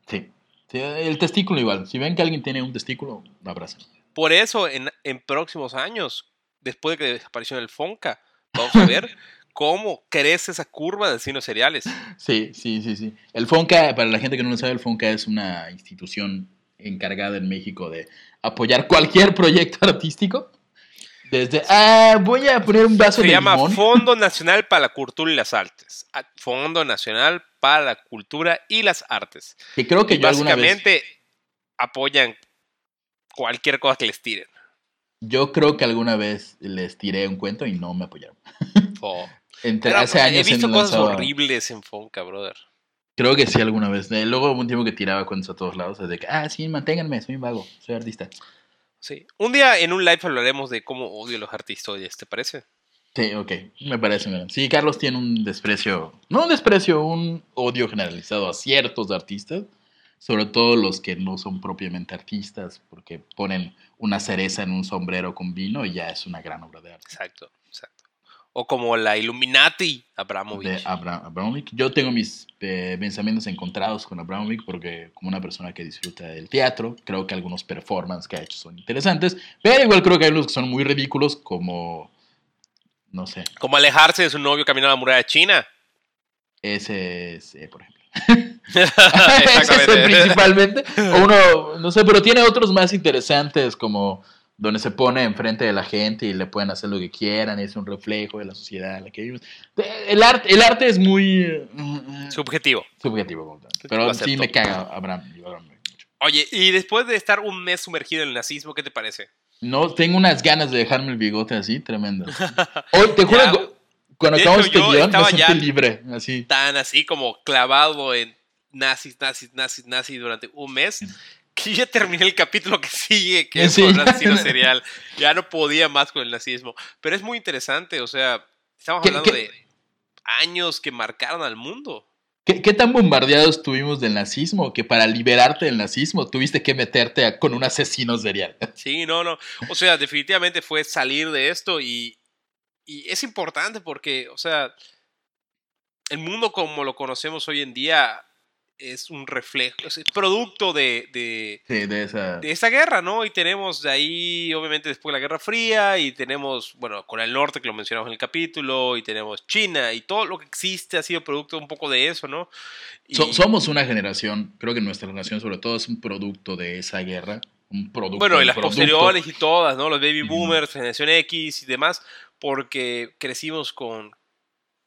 Sí. Sí, el testículo igual. Si ven que alguien tiene un testículo, abracen. Por eso, en, en próximos años, después de que desapareció el Fonca, vamos a ver cómo crece esa curva de asesinos seriales. Sí, sí, sí, sí. El FONCA, para la gente que no lo sabe, el FONCA es una institución encargada en México de apoyar cualquier proyecto artístico. Desde, ah, voy a poner un vaso Se de llama limón. Fondo Nacional para la Cultura y las Artes. Ah, Fondo Nacional para la Cultura y las Artes. Que creo que Y yo alguna vez, básicamente apoyan cualquier cosa que les tiren. Yo creo que alguna vez les tiré un cuento y no me apoyaron. Oh. Entre, Pero, hace he años visto en cosas lanzaba- horribles en Fonca, brother. Creo que sí alguna vez. Eh, luego hubo un tiempo que tiraba cuentos a todos lados. De que, ah, sí, manténganme, soy un vago, soy artista. Sí. Un día en un live hablaremos de cómo odio a los artistas, ¿te parece? Sí, ok, me parece bien. Sí, Carlos tiene un desprecio, no un desprecio, un odio generalizado a ciertos artistas, sobre todo los que no son propiamente artistas, porque ponen una cereza en un sombrero con vino y ya es una gran obra de arte. Exacto, exacto. O como la Illuminati Abramovich. De Abra- Abramovich. Yo tengo mis eh, pensamientos encontrados con Abramovich porque como una persona que disfruta del teatro, creo que algunos performances que ha hecho son interesantes, pero igual creo que hay unos que son muy ridículos como, no sé, Como alejarse de su novio caminando a la muralla china. ese es, eh, por ejemplo. Ese principalmente. O uno, no sé, pero tiene otros más interesantes como donde se pone enfrente de la gente y le pueden hacer lo que quieran, es un reflejo de la sociedad en la que vivimos. El arte, el arte es muy eh, Subjetivo. subjetivo. Lo pero sí me caga Abraham. Abraham. Oye, y después de estar un mes sumergido en el nazismo, ¿qué te parece? No, tengo unas ganas de dejarme el bigote así, tremendo. Hoy, te juro, cuando De acabamos hecho, este guion, me estaba sentí ya- libre, así. Tan así como clavado en nazis, nazis, nazis, nazis durante un mes. Que ya terminé el capítulo que sigue, que es Sí. sobre el asesino serial. Ya no podía más con el nazismo. Pero es muy interesante, o sea, estamos ¿Qué- hablando qué- de años que marcaron al mundo. ¿Qué, qué tan bombardeados estuvimos del nazismo que para liberarte del nazismo tuviste que meterte a- con un asesino serial? Sí, no, no. O sea, definitivamente fue salir de esto y, y es importante porque, o sea, el mundo como lo conocemos hoy en día es un reflejo, es producto de, de, Sí, de esa... de esa guerra, ¿no? Y tenemos de ahí, obviamente, después la Guerra Fría, y tenemos, bueno, Corea del Norte, que lo mencionamos en el capítulo, y tenemos China, y todo lo que existe ha sido producto un poco de eso, ¿no? Y- So- somos una generación, creo que nuestra generación sobre todo es un producto de esa guerra, un producto Bueno, y las producto. posteriores y todas, ¿no? Los baby boomers, generación X y demás, porque crecimos con,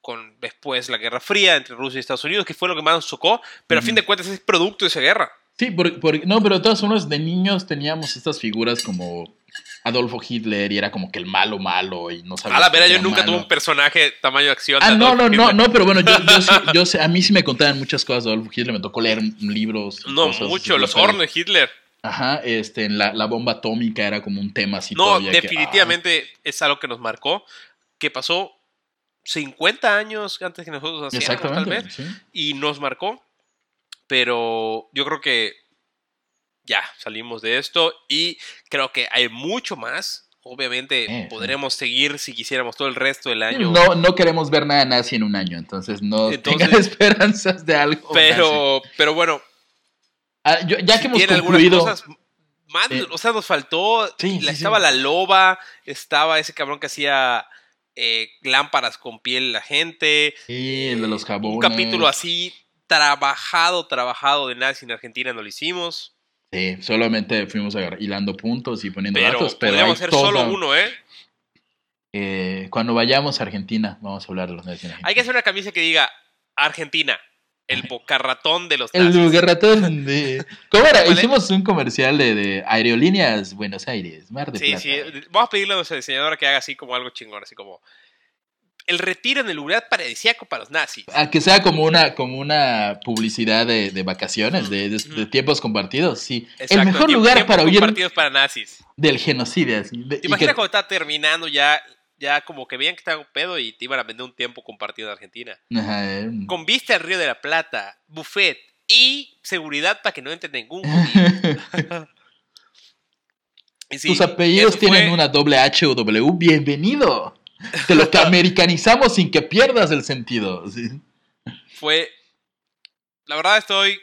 con después la Guerra Fría entre Rusia y Estados Unidos, que fue lo que más nos chocó, pero a fin de cuentas es producto de esa guerra. Sí, por- por- no, pero de todas formas, de niños teníamos estas figuras como Adolfo Hitler y era como que el malo malo y no sabía. A la vera, yo nunca tuve un personaje tamaño de acción. Ah, de no, no, no, Hitler. no, pero bueno, yo, yo, sí, yo sé, a mí sí me contaban muchas cosas de Adolfo Hitler, me tocó leer libros. No, cosas mucho, los hornos de Hitler. Ajá, este, la, la bomba atómica era como un tema así No, todavía que, definitivamente es algo que nos marcó, que pasó 50 años antes que nosotros ah, naciéramos, tal vez, sí. y nos marcó, pero yo creo que ya salimos de esto y creo que hay mucho más. Obviamente Eh, podremos seguir si quisiéramos todo el resto del año. No, no queremos ver nada nazi en un año, entonces no Entonces- tengan esperanzas de algo. nazi. pero, pero bueno, Ah, yo- ya si que hemos concluido. cosas Eh, o sea, nos faltó, Sí, la- sí, estaba sí. la loba, estaba ese cabrón que hacía eh, lámparas con piel la gente, Sí, el de los jabones. un capítulo así trabajado, trabajado de nazi en Argentina no lo hicimos, Sí, solamente fuimos hilando puntos y poniendo pero datos, pero podríamos hacer toda- solo uno, ¿eh? eh, cuando vayamos a Argentina, vamos a hablar de los nazis. Hay que hacer una camisa que diga Argentina, el bocarratón de los El nazis. guerratón de... ¿Cómo era? Hicimos un comercial de, de Aerolíneas Buenos Aires, Mar de Sí, Plata. sí. Vamos a pedirle a nuestra diseñadora que haga así como algo chingón, así como el retiro en el lugar paradisíaco para los nazis. A que sea como una, como una publicidad de, de vacaciones, de, de- de Ujú. tiempos compartidos, sí. Exacto, el mejor tiempo- lugar para huir compartidos para nazis. del genocidio. así, de- ¿Te y imaginas que- cuando estaba terminando ya, ya como que veían que estaba un pedo y te iban a vender un tiempo compartido en Argentina? Ajá. Con vista al Río de la Plata, buffet y seguridad para que no entre ningún sí, Tus apellidos tienen fue- una doble H o W. Bienvenido. Te lo que americanizamos sin que pierdas el sentido. sí. Fue. La verdad, estoy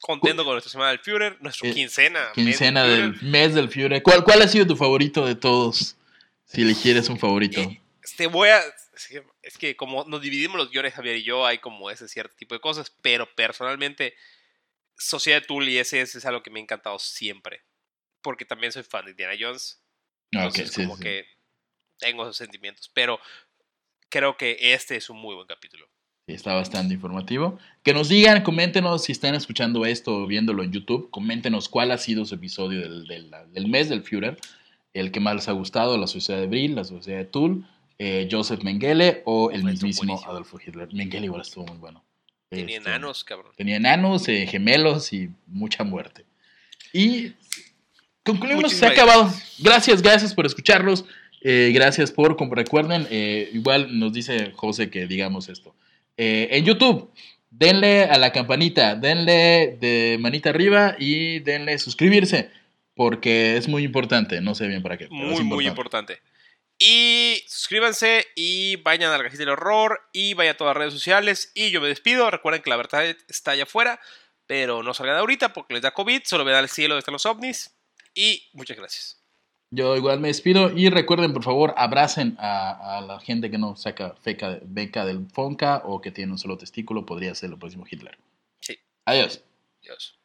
contento con nuestra semana del Führer, nuestra Eh, quincena. mes Quincena Führer. del mes del Führer. ¿Cuál, ¿Cuál ha sido tu favorito de todos? Si le quieres un favorito. Eh, Te voy a. Es que, como nos dividimos los guiones, Javier y yo, hay como ese cierto tipo de cosas, pero personalmente, Sociedad de Tool y ese es algo que me ha encantado siempre. Porque también soy fan de Indiana Jones. Ah, Entonces, sí, como sí. que tengo esos sentimientos. Pero creo que este es un muy buen capítulo. Está bastante informativo. Que nos digan, coméntenos si están escuchando esto o viéndolo en YouTube. Coméntenos cuál ha sido su episodio del, del- del mes del Führer. El que más les ha gustado, la Sociedad de Brill, la Sociedad de Tool, eh, Joseph Mengele o el mismísimo buenísimo. Adolfo Hitler. Mengele igual estuvo muy bueno. Tenía Este, enanos, cabrón. Tenía enanos, eh, gemelos y mucha muerte. Y Concluimos, se Muchísimas ha acabado. Gracias, gracias por escucharlos. Eh, gracias por, como recuerden, eh, igual nos dice José que digamos esto. Eh, en YouTube, denle a la campanita, denle de manita arriba y denle suscribirse, porque es muy importante. No sé bien para qué. pero es Muy, muy importante. Y suscríbanse y vayan al Cajita del Horror y vayan a todas las redes sociales. Y yo me despido. Recuerden que la verdad está allá afuera, pero no salgan ahorita porque les da COVID. Solo vean al cielo desde los ovnis. Y muchas gracias. Yo igual me despido y recuerden, por favor, abracen a, a la gente que no saca feca, beca del Fonca o que tiene un solo testículo. Podría ser el próximo Hitler. Sí. Adiós. Adiós.